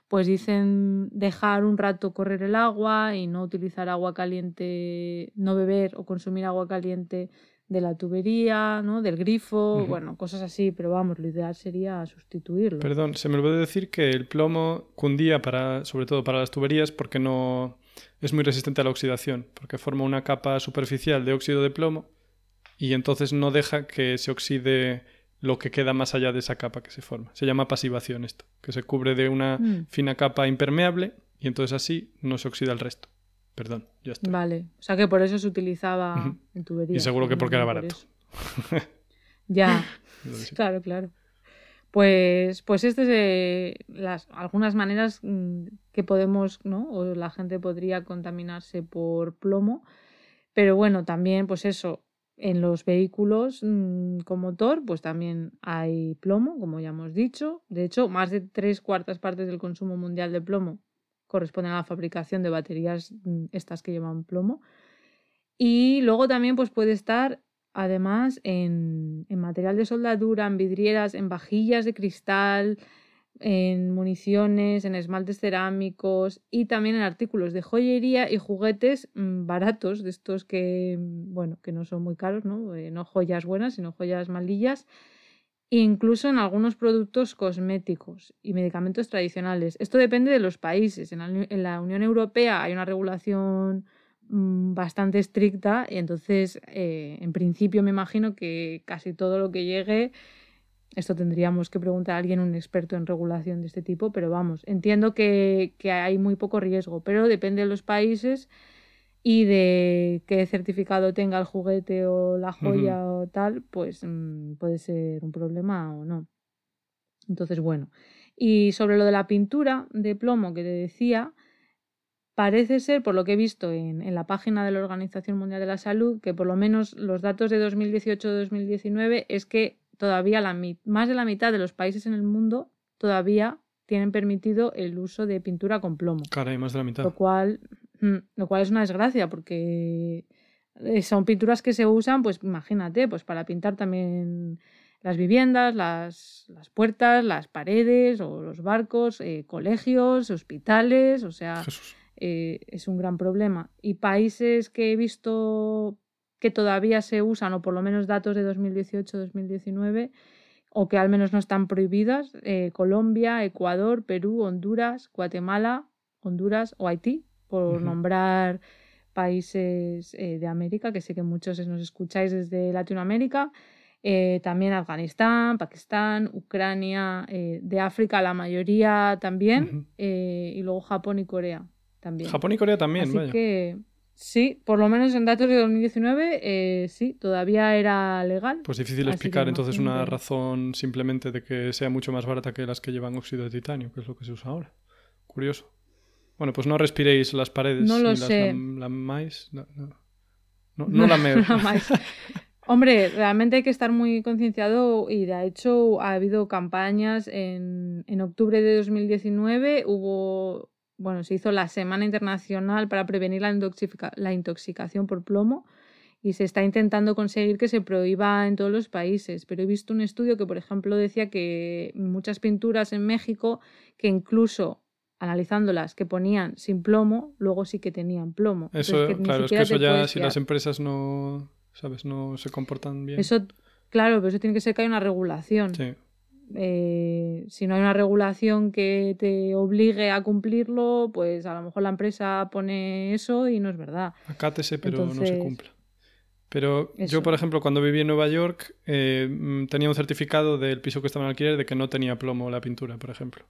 pues dicen dejar un rato correr el agua y no utilizar agua caliente, no beber o consumir agua caliente de la tubería, ¿no? del grifo, bueno, cosas así, pero vamos, lo ideal sería sustituirlo. Perdón, se me olvidó decir que el plomo cundía para, sobre todo para las tuberías porque no es muy resistente a la oxidación, porque forma una capa superficial de óxido de plomo y entonces no deja que se oxide lo que queda más allá de esa capa que se forma. Se llama pasivación esto, que se cubre de una mm. fina capa impermeable y entonces así no se oxida el resto. Perdón, ya está. Vale, o sea que por eso se utilizaba en tubería. Y seguro que porque era barato. ya, claro, claro. Pues, pues estas es las, algunas maneras mm, que podemos, ¿no? O la gente podría contaminarse por plomo. Pero bueno, también, pues eso, en los vehículos mm, con motor, pues también hay plomo, como ya hemos dicho. De hecho, más de tres cuartas partes del consumo mundial de plomo corresponden a la fabricación de baterías mm, estas que llevan plomo. Y luego también pues puede estar además en, material de soldadura, en vidrieras, en vajillas de cristal, en municiones, en esmaltes cerámicos y también en artículos de joyería y juguetes mm, baratos, de estos que, mm, bueno, que no son muy caros, ¿no? Eh, no joyas buenas, sino joyas malillas, incluso en algunos productos cosméticos y medicamentos tradicionales. Esto depende de los países. en la Unión Europea hay una regulación Mm, bastante estricta y entonces eh, en principio me imagino que casi todo lo que llegue esto tendríamos que preguntar a alguien, un experto en regulación de este tipo, pero vamos, entiendo que, hay muy poco riesgo, pero depende de los países y de qué certificado tenga el juguete o la joya o tal, pues mm, puede ser un problema o no. Entonces, bueno. Y sobre lo de la pintura de plomo que te decía, Parece ser, por lo que he visto en, la página de la Organización Mundial de la Salud, que por lo menos los datos de 2018-2019 es que todavía la, más de la mitad de los países en el mundo todavía tienen permitido el uso de pintura con plomo. Caray, más de la mitad. Lo cual, lo cual es una desgracia porque eh, son pinturas que se usan, pues imagínate, pues para pintar también las viviendas, las, puertas, las paredes o los barcos, eh, colegios, hospitales, o sea, eh, es un gran problema. Y países que he visto que todavía se usan, o por lo menos datos de 2018-2019, o que al menos no están prohibidas, eh, Colombia, Ecuador, Perú, Honduras, Guatemala, Honduras o Haití, por nombrar países eh, de América, que sé que muchos nos escucháis desde Latinoamérica. también Afganistán, Pakistán, Ucrania, de África la mayoría también, y luego Japón y Corea. Japón y Corea también, Así que sí, por lo menos en datos de 2019, eh, sí, todavía era legal. Pues difícil explicar entonces una razón simplemente de que sea mucho más barata que las que llevan óxido de titanio, que es lo que se usa ahora. Curioso. Bueno, pues no respiréis las paredes. No lo sé. La. No, no, la meo. Hombre, realmente hay que estar muy concienciado y de hecho ha habido campañas en, en octubre de 2019, hubo bueno, se hizo la Semana Internacional para prevenir la, la intoxicación por plomo y se está intentando conseguir que se prohíba en todos los países. Pero he visto un estudio que, por ejemplo, decía que muchas pinturas en México, que incluso analizándolas que ponían sin plomo, luego sí que tenían plomo. Eso, claro, es que eso ya, si las empresas no, ¿sabes? no se comportan bien. Eso, claro, pero eso tiene que ser que haya una regulación. Sí. Eh, si no hay una regulación que te obligue a cumplirlo, pues a lo mejor la empresa pone eso y no es verdad. Acátese, pero no se cumple. Pero yo, por ejemplo, cuando viví en Nueva York, eh, mm, tenía un certificado del piso que estaba en alquiler de que no tenía plomo la pintura, por ejemplo.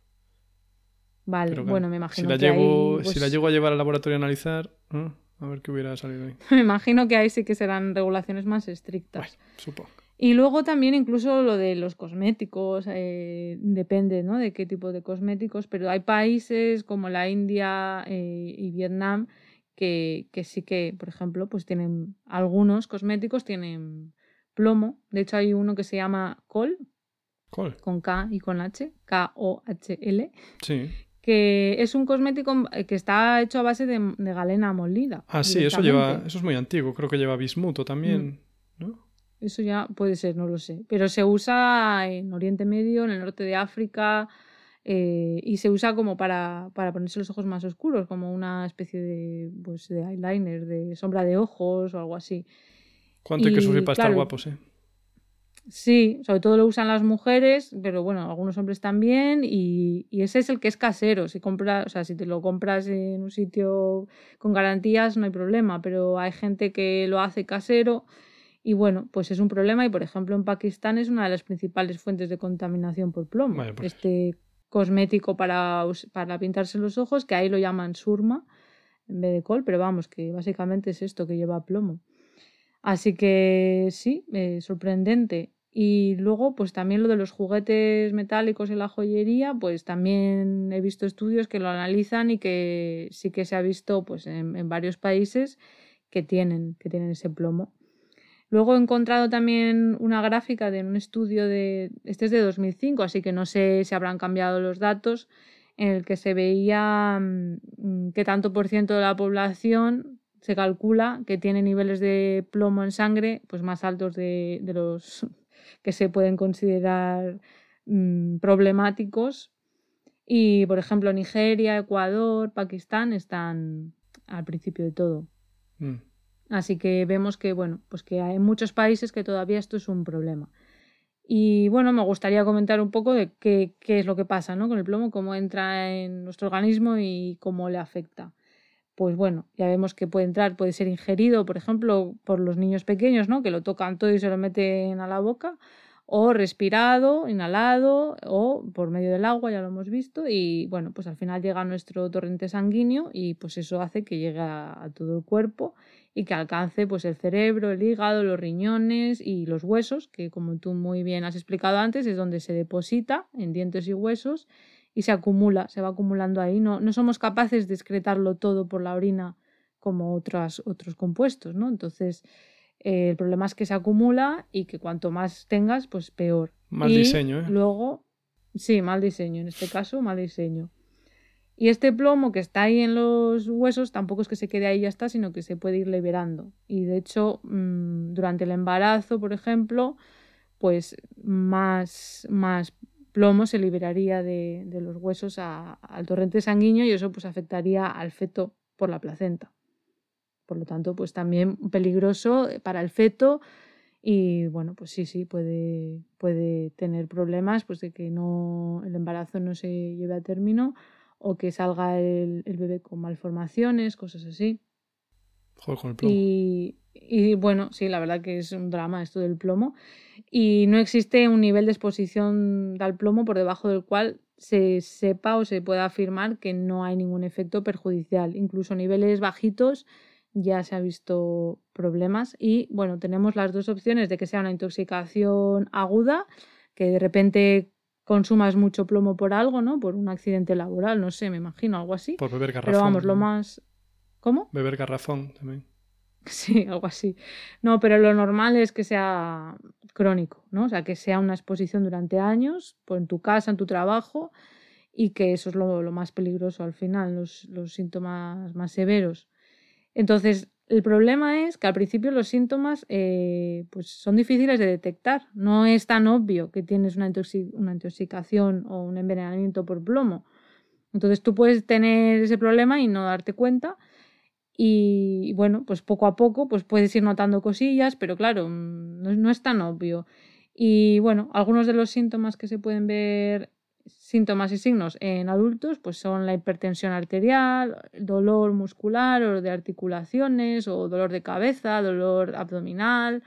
Vale, bueno, me imagino si la que llevo, ahí, Si la pues llego a llevar al laboratorio a analizar, a ver qué hubiera salido ahí. me imagino que ahí sí que serán regulaciones más estrictas. Bueno, supongo. Y luego también incluso lo de los cosméticos, eh, depende ¿no? de qué tipo de cosméticos, pero hay países como la India eh, y Vietnam que, que, sí que, por ejemplo, pues tienen algunos cosméticos tienen plomo. De hecho, hay uno que se llama Col, Col. con K y con H, K-O-H-L, Sí. Que es un cosmético eh, que está hecho a base de, de galena molida. Ah, sí, eso lleva, eso es muy antiguo, creo que lleva bismuto también, ¿no? Eso ya puede ser, no lo sé. Pero se usa en Oriente Medio, en el norte de África, eh, y se usa como para, para, ponerse los ojos más oscuros, como una especie de, pues, de eyeliner, de sombra de ojos o algo así. ¿Cuánto hay que sufrir para estar guapos, eh? Sí, sobre todo lo usan las mujeres, pero bueno, algunos hombres también, y, y, ese es el que es casero. Si compras, o sea, si te lo compras en un sitio con garantías, no hay problema, pero hay gente que lo hace casero. Y bueno, pues es un problema y por ejemplo en Pakistán es una de las principales fuentes de contaminación por plomo. Vale, pues. Este cosmético para, para pintarse los ojos, que ahí lo llaman surma en vez de col, pero vamos, que básicamente es esto que lleva plomo. Así que sí, eh, sorprendente. Y luego, pues también lo de los juguetes metálicos en la joyería, pues también he visto estudios que lo analizan y que sí que se ha visto pues en, en varios países que tienen, que tienen ese plomo. Luego he encontrado también una gráfica de un estudio de, este es de 2005, así que no sé si habrán cambiado los datos, en el que se veía mmm, que tanto por ciento de la población se calcula que tiene niveles de plomo en sangre pues más altos de, de los que se pueden considerar mmm, problemáticos. Y, por ejemplo, Nigeria, Ecuador, Pakistán están al principio de todo. Mm. Así que vemos que, bueno, pues que hay muchos países que todavía esto es un problema. Y bueno, me gustaría comentar un poco de qué, qué es lo que pasa ¿no? con el plomo, cómo entra en nuestro organismo y cómo le afecta. Pues bueno, ya vemos que puede entrar, puede ser ingerido, por ejemplo, por los niños pequeños, ¿no? Que lo tocan todo y se lo meten a la boca, o respirado, inhalado, o por medio del agua, ya lo hemos visto, y bueno, pues al final llega a nuestro torrente sanguíneo y pues eso hace que llegue a, todo el cuerpo y que alcance pues el cerebro, el hígado, los riñones y los huesos, que como tú muy bien has explicado antes, es donde se deposita en dientes y huesos y se acumula, se va acumulando ahí. No, no somos capaces de excretarlo todo por la orina como otras, otros compuestos, ¿no? Entonces, eh, el problema es que se acumula y que cuanto más tengas, pues peor. Mal y diseño, ¿eh? Luego, sí, mal diseño, en este caso, mal diseño. Y este plomo que está ahí en los huesos tampoco es que se quede ahí y ya está, sino que se puede ir liberando. Y de hecho, mmm, durante el embarazo, por ejemplo, pues más, más plomo se liberaría de, de los huesos a, al torrente sanguíneo y eso pues afectaría al feto por la placenta. Por lo tanto, pues también peligroso para el feto y bueno, pues sí, sí, puede, puede tener problemas pues de que no, el embarazo no se lleve a término o que salga el, el, bebé con malformaciones, cosas así. Joder, con el plomo. Y, y, bueno, sí, la verdad que es un drama esto del plomo. Y no existe un nivel de exposición al plomo por debajo del cual se sepa o se pueda afirmar que no hay ningún efecto perjudicial. Incluso niveles bajitos ya se ha visto problemas. Y bueno, tenemos las dos opciones de que sea una intoxicación aguda, que de repente consumas mucho plomo por algo, ¿no? Por un accidente laboral, no sé, me imagino, algo así. Por beber garrafón. Pero vamos, lo más... ¿Cómo? Beber garrafón también. Sí, algo así. No, pero lo normal es que sea crónico, ¿no? O sea, que sea una exposición durante años, pues en tu casa, en tu trabajo, y que eso es lo, más peligroso al final, los, síntomas más severos. Entonces, el problema es que al principio los síntomas eh, pues son difíciles de detectar. No es tan obvio que tienes una intoxicación o un envenenamiento por plomo. Entonces tú puedes tener ese problema y no darte cuenta. Y bueno, pues poco a poco pues puedes ir notando cosillas, pero claro, mm, no, no es tan obvio. Y bueno, algunos de los síntomas que se pueden ver síntomas y signos en adultos pues son la hipertensión arterial, dolor muscular o de articulaciones o dolor de cabeza, dolor abdominal,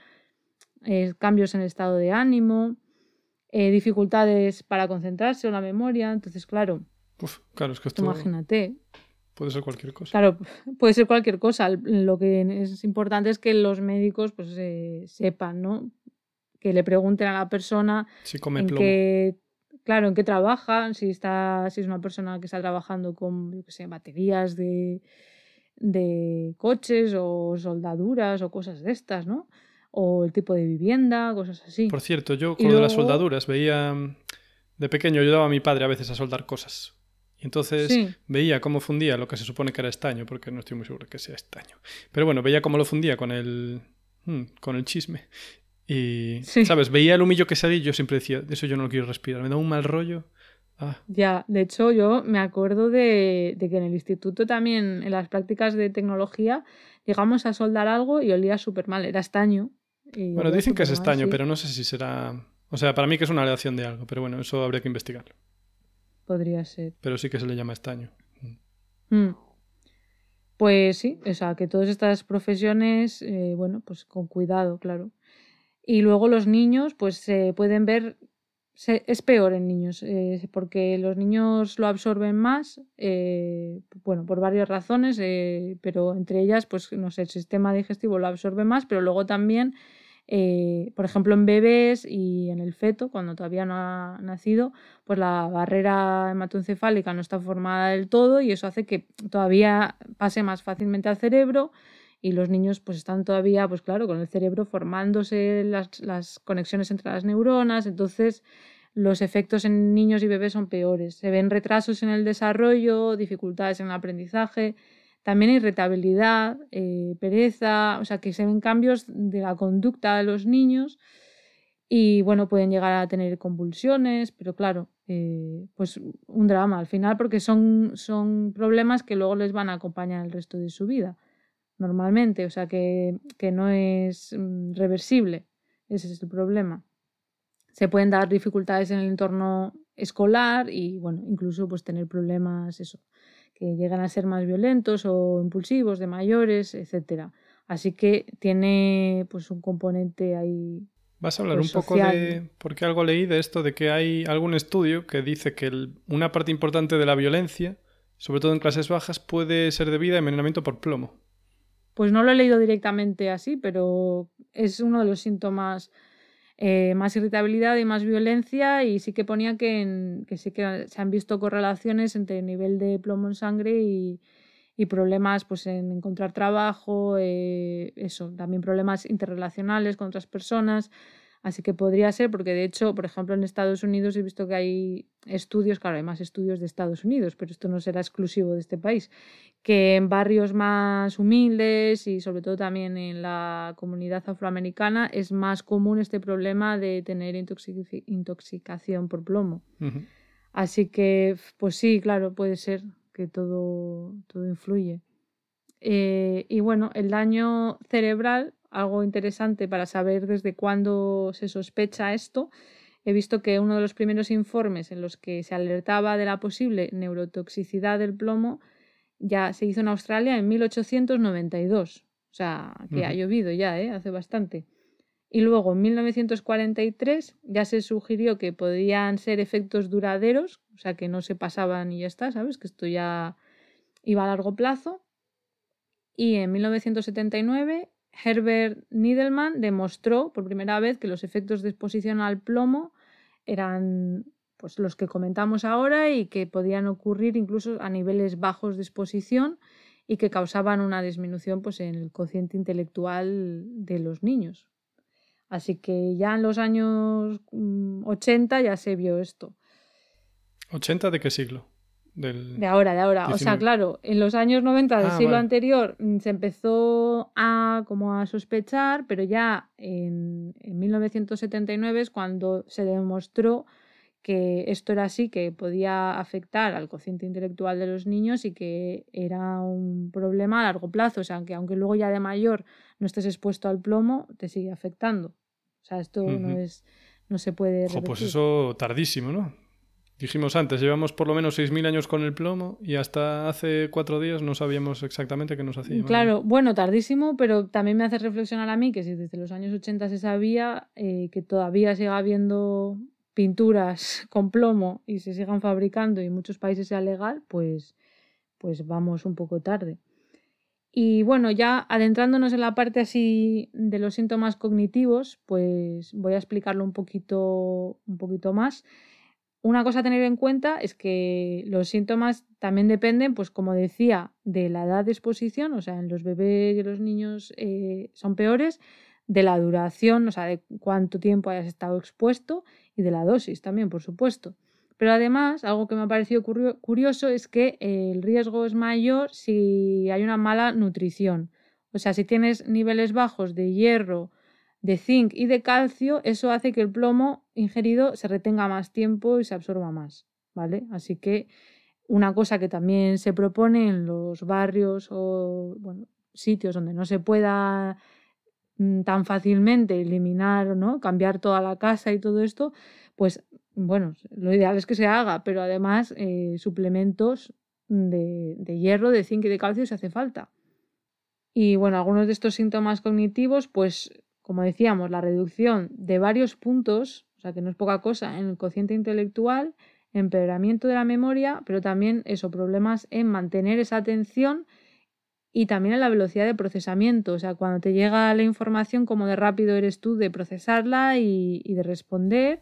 eh, cambios en el estado de ánimo, eh, dificultades para concentrarse o la memoria. Entonces, claro, claro es que esto imagínate. Puede ser cualquier cosa. Claro, puede ser cualquier cosa. Lo que es importante es que los médicos pues, eh, sepan, ¿no? Que le pregunten a la persona si come en plomo. qué claro, en qué trabaja, si está, si es una persona que está trabajando con, yo qué sé, baterías de, de coches o soldaduras o cosas de estas, ¿no? O el tipo de vivienda, cosas así. Por cierto, yo con lo de las soldaduras veía. De pequeño ayudaba a mi padre a veces a soldar cosas. Y entonces Sí. veía cómo fundía lo que se supone que era estaño, porque no estoy muy seguro que sea estaño. Pero bueno, veía cómo lo fundía con el. hmm, con el chisme. Y, Sí. ¿sabes? Veía el humillo que salía y yo siempre decía, eso yo no lo quiero respirar, me da un mal rollo. Ah, Ya, de hecho yo me acuerdo de, de que en el instituto también, en las prácticas de tecnología, llegamos a soldar algo y olía súper mal, era estaño. y bueno, dicen que es estaño, sí. pero no sé si será... O sea, para mí que es una aleación de algo, pero bueno, eso habría que investigarlo. Podría ser. Pero sí que se le llama estaño. Mm. Pues sí, o sea, que todas estas profesiones, eh, bueno, pues con cuidado, claro. Y luego los niños, pues se pueden ver, se- es peor en niños, eh, porque los niños lo absorben más, eh, bueno, por varias razones, pero entre ellas, pues no sé, el sistema digestivo lo absorbe más, pero luego también, eh, por ejemplo, en bebés y en el feto, cuando todavía no ha nacido, pues la barrera hematoencefálica no está formada del todo y eso hace que todavía pase más fácilmente al cerebro y los niños pues están todavía, pues claro, con el cerebro formándose las, las conexiones entre las neuronas, entonces los efectos en niños y bebés son peores. Se ven retrasos en el desarrollo, dificultades en el aprendizaje, también irritabilidad, eh, pereza, o sea que se ven cambios de la conducta de los niños y bueno, pueden llegar a tener convulsiones, pero claro, eh, pues un drama al final porque son, son problemas que luego les van a acompañar el resto de su vida, normalmente, o sea que, que no es mm, reversible, ese es el problema. Se pueden dar dificultades en el entorno escolar y bueno, incluso pues tener problemas, eso, que llegan a ser más violentos o impulsivos de mayores, etcétera. Así que tiene pues un componente ahí Vas a hablar Pues un poco social. de... Porque algo leí de esto, de que hay algún estudio que dice que el- una parte importante de la violencia, sobre todo en clases bajas, puede ser debida a envenenamiento por plomo. Pues no lo he leído directamente así, pero es uno de los síntomas eh, más irritabilidad y más violencia y sí que ponía que, que sí que se han visto correlaciones entre el nivel de plomo en sangre y, y problemas pues en encontrar trabajo, eh, eso, también problemas interrelacionales con otras personas. Así que podría ser, porque de hecho, por ejemplo, en Estados Unidos he visto que hay estudios, claro, hay más estudios de Estados Unidos, pero esto no será exclusivo de este país, que en barrios más humildes y sobre todo también en la comunidad afroamericana es más común este problema de tener intoxic- intoxicación por plomo. Así que, pues sí, claro, puede ser que todo, todo influye. Eh, y bueno, el daño cerebral, algo interesante para saber desde cuándo se sospecha esto. He visto que uno de los primeros informes en los que se alertaba de la posible neurotoxicidad del plomo ya se hizo en Australia en 1892. O sea, que ha llovido ya, ¿eh? hace bastante. Y luego en 1943 ya se sugirió que podían ser efectos duraderos, o sea, que no se pasaban y ya está, ¿sabes? Que esto ya iba a largo plazo. Y en 1979 Herbert Niedelman demostró por primera vez que los efectos de exposición al plomo eran pues los que comentamos ahora y que podían ocurrir incluso a niveles bajos de exposición y que causaban una disminución pues, en el cociente intelectual de los niños. Así que ya en los años mm, 80 ya se vio esto. ¿80 de qué siglo? Del... De ahora, de ahora. O sea, 19. claro, en los años 90 del Ah, siglo vale. anterior mm, se empezó a como a sospechar, pero ya en, en 1979 es cuando se demostró que esto era así, que podía afectar al cociente intelectual de los niños y que era un problema a largo plazo. O sea, que aunque luego ya de mayor no estés expuesto al plomo, te sigue afectando. O sea, esto no es, no se puede Jo, pues eso tardísimo, ¿no? Dijimos antes, llevamos por lo menos 6.000 años con el plomo y hasta hace cuatro días no sabíamos exactamente qué nos hacía. Claro, bueno, tardísimo, pero también me hace reflexionar a mí que si desde los años 80 se sabía eh, que todavía siga habiendo pinturas con plomo y se sigan fabricando y en muchos países sea legal, pues, pues vamos un poco tarde. Y bueno, ya adentrándonos en la parte así de los síntomas cognitivos, pues voy a explicarlo un poquito, un poquito más. Una cosa a tener en cuenta es que los síntomas también dependen, pues como decía, de la edad de exposición, o sea, en los bebés y los niños eh, son peores, de la duración, o sea, de cuánto tiempo hayas estado expuesto y de la dosis también, por supuesto. Pero además, algo que me ha parecido curio- curioso es que eh, el riesgo es mayor si hay una mala nutrición. O sea, si tienes niveles bajos de hierro, de zinc y de calcio, eso hace que el plomo ingerido se retenga más tiempo y se absorba más, ¿vale? Así que una cosa que también se propone en los barrios o sitios donde no se pueda mm, tan fácilmente eliminar, ¿no? Cambiar toda la casa y todo esto, pues bueno, lo ideal es que se haga, pero además eh, suplementos de, hierro, de zinc y de calcio si hace falta. Y bueno, algunos de estos síntomas cognitivos, pues como decíamos, la reducción de varios puntos, o sea que no es poca cosa, en el cociente intelectual, empeoramiento de la memoria, pero también eso, problemas en mantener esa atención y también en la velocidad de procesamiento, o sea, cuando te llega la información, cómo de rápido eres tú de procesarla y, y de responder.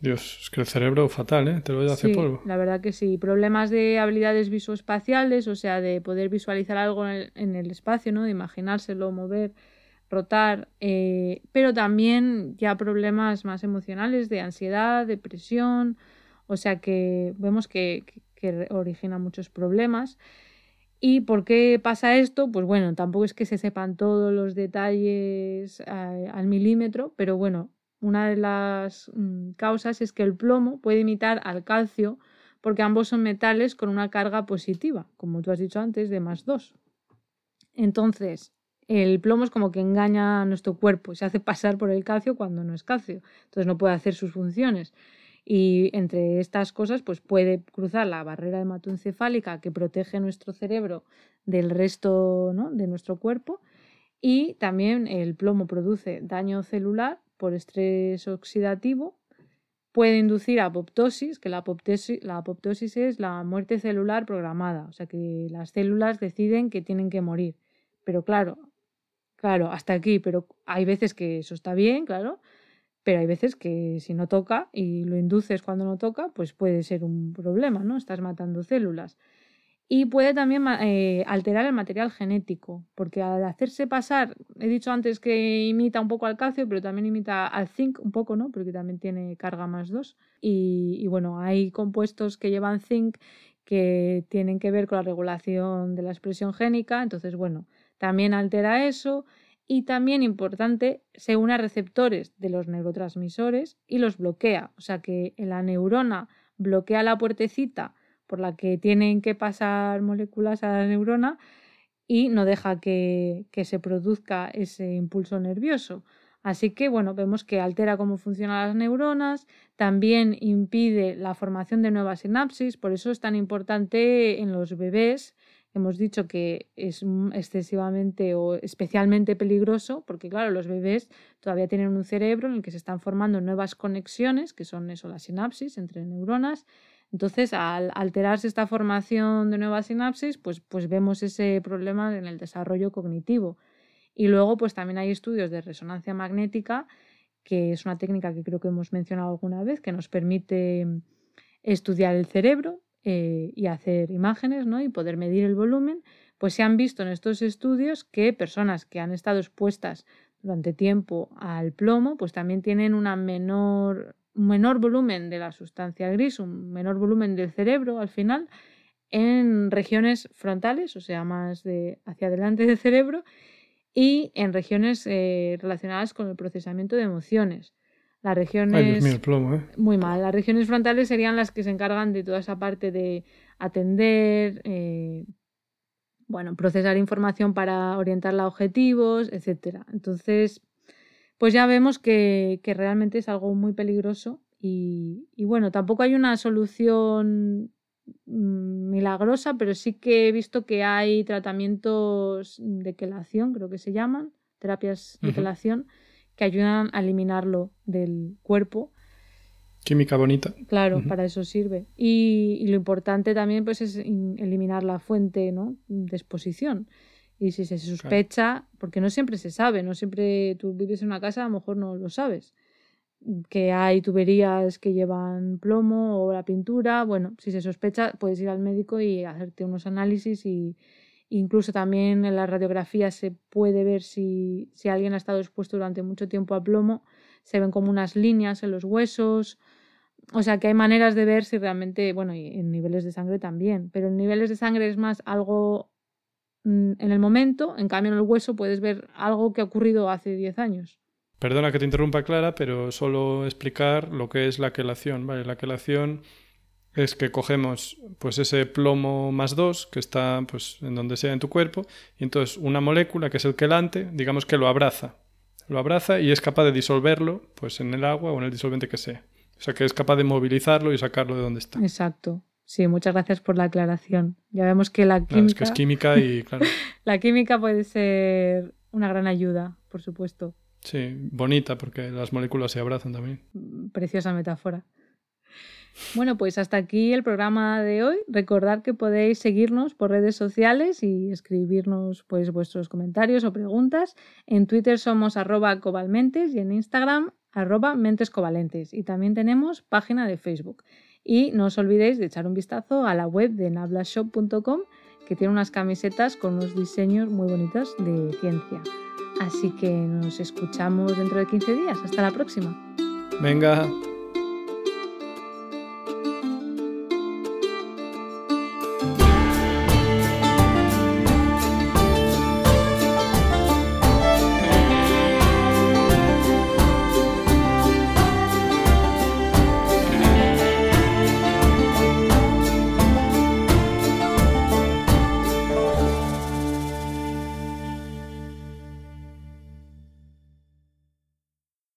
Dios, es que el cerebro fatal, ¿eh? Te lo hace Sí, polvo. la verdad que sí. Problemas de habilidades visoespaciales, o sea, de poder visualizar algo en el, en el espacio, ¿no? De imaginárselo, mover, rotar, eh, pero también ya problemas más emocionales de ansiedad, depresión, o sea que vemos que, que- origina muchos problemas. ¿Y por qué pasa esto? Pues bueno, tampoco es que se sepan todos los detalles eh, al milímetro, pero bueno, una de las mm, causas es que el plomo puede imitar al calcio porque ambos son metales con una carga positiva, como tú has dicho antes, de más 2. Entonces, el plomo es como que engaña a nuestro cuerpo, se hace pasar por el calcio cuando no es calcio, entonces no puede hacer sus funciones. Y entre estas cosas, pues puede cruzar la barrera hematoencefálica que protege nuestro cerebro del resto ¿no? de nuestro cuerpo. Y también el plomo produce daño celular por estrés oxidativo. Puede inducir apoptosis, que la apoptosis, la apoptosis es la muerte celular programada, o sea que las células deciden que tienen que morir. Pero claro, claro, hasta aquí, pero hay veces que eso está bien, claro, pero hay veces que si no toca y lo induces cuando no toca, pues puede ser un problema, ¿no? Estás matando células. Y puede también eh, alterar el material genético, porque al hacerse pasar, he dicho antes que imita un poco al calcio, pero también imita al zinc un poco, ¿no? Porque también tiene carga más 2. Y, y bueno, hay compuestos que llevan zinc que tienen que ver con la regulación de la expresión génica, entonces bueno, también altera eso y también importante, se une a receptores de los neurotransmisores y los bloquea. O sea que la neurona bloquea la puertecita por la que tienen que pasar moléculas a la neurona y no deja que, que se produzca ese impulso nervioso. Así que, bueno, vemos que altera cómo funcionan las neuronas, también impide la formación de nuevas sinapsis, por eso es tan importante en los bebés hemos dicho que es excesivamente o especialmente peligroso, porque claro, los bebés todavía tienen un cerebro en el que se están formando nuevas conexiones, que son eso, las sinapsis entre neuronas. Entonces, al alterarse esta formación de nuevas sinapsis, pues, pues vemos ese problema en el desarrollo cognitivo. Y luego, pues también hay estudios de resonancia magnética, que es una técnica que creo que hemos mencionado alguna vez, que nos permite estudiar el cerebro eh, y hacer imágenes ¿no? y poder medir el volumen, pues se han visto en estos estudios que personas que han estado expuestas durante tiempo al plomo, pues también tienen una menor un menor volumen de la sustancia gris, un menor volumen del cerebro al final, en regiones frontales, o sea, más de hacia adelante del cerebro, y en regiones eh, relacionadas con el procesamiento de emociones. Las regiones. ¿eh? Muy mal. Las regiones frontales serían las que se encargan de toda esa parte de atender, eh, bueno, procesar información para orientarla a objetivos, etc. Entonces, pues ya vemos que, realmente es algo muy peligroso y, y, bueno, tampoco hay una solución mm, milagrosa, pero sí que he visto que hay tratamientos de quelación, creo que se llaman, terapias de quelación, que ayudan a eliminarlo del cuerpo. Química bonita. Claro, para eso sirve. Y, lo importante también pues, es eliminar la fuente ¿no? de exposición. Y si se sospecha, porque no siempre se sabe, no siempre tú vives en una casa, a lo mejor no lo sabes, que hay tuberías que llevan plomo o la pintura, bueno, si se sospecha puedes ir al médico y hacerte unos análisis y incluso también en la radiografía se puede ver si, si alguien ha estado expuesto durante mucho tiempo a plomo, se ven como unas líneas en los huesos, o sea que hay maneras de ver si realmente, bueno, y en niveles de sangre también, pero en niveles de sangre es más algo Mm, en el momento, en cambio en el hueso puedes ver algo que ha ocurrido hace 10 años. Perdona que te interrumpa, Clara, pero solo explicar lo que es la quelación. Vale, la quelación es que cogemos pues ese plomo más 2 que está pues en donde sea en tu cuerpo y entonces una molécula que es el quelante, digamos que lo abraza. Lo abraza y es capaz de disolverlo pues en el agua o en el disolvente que sea. O sea que es capaz de movilizarlo y sacarlo de donde está. Exacto. Sí, muchas gracias por la aclaración. Ya vemos que la química. es que es química y claro. la química puede ser una gran ayuda, por supuesto. Sí, bonita porque las moléculas se abrazan también. Preciosa metáfora. Bueno, pues hasta aquí el programa de hoy. Recordad que podéis seguirnos por redes sociales y escribirnos pues, vuestros comentarios o preguntas. En Twitter somos arroba cobalmentes y en Instagram arroba mentescovalentes. Y también tenemos página de Facebook. Y no os olvidéis de echar un vistazo a la web de nablashop.com que tiene unas camisetas con unos diseños muy bonitos de ciencia. Así que nos escuchamos dentro de 15 días. Hasta la próxima. Venga.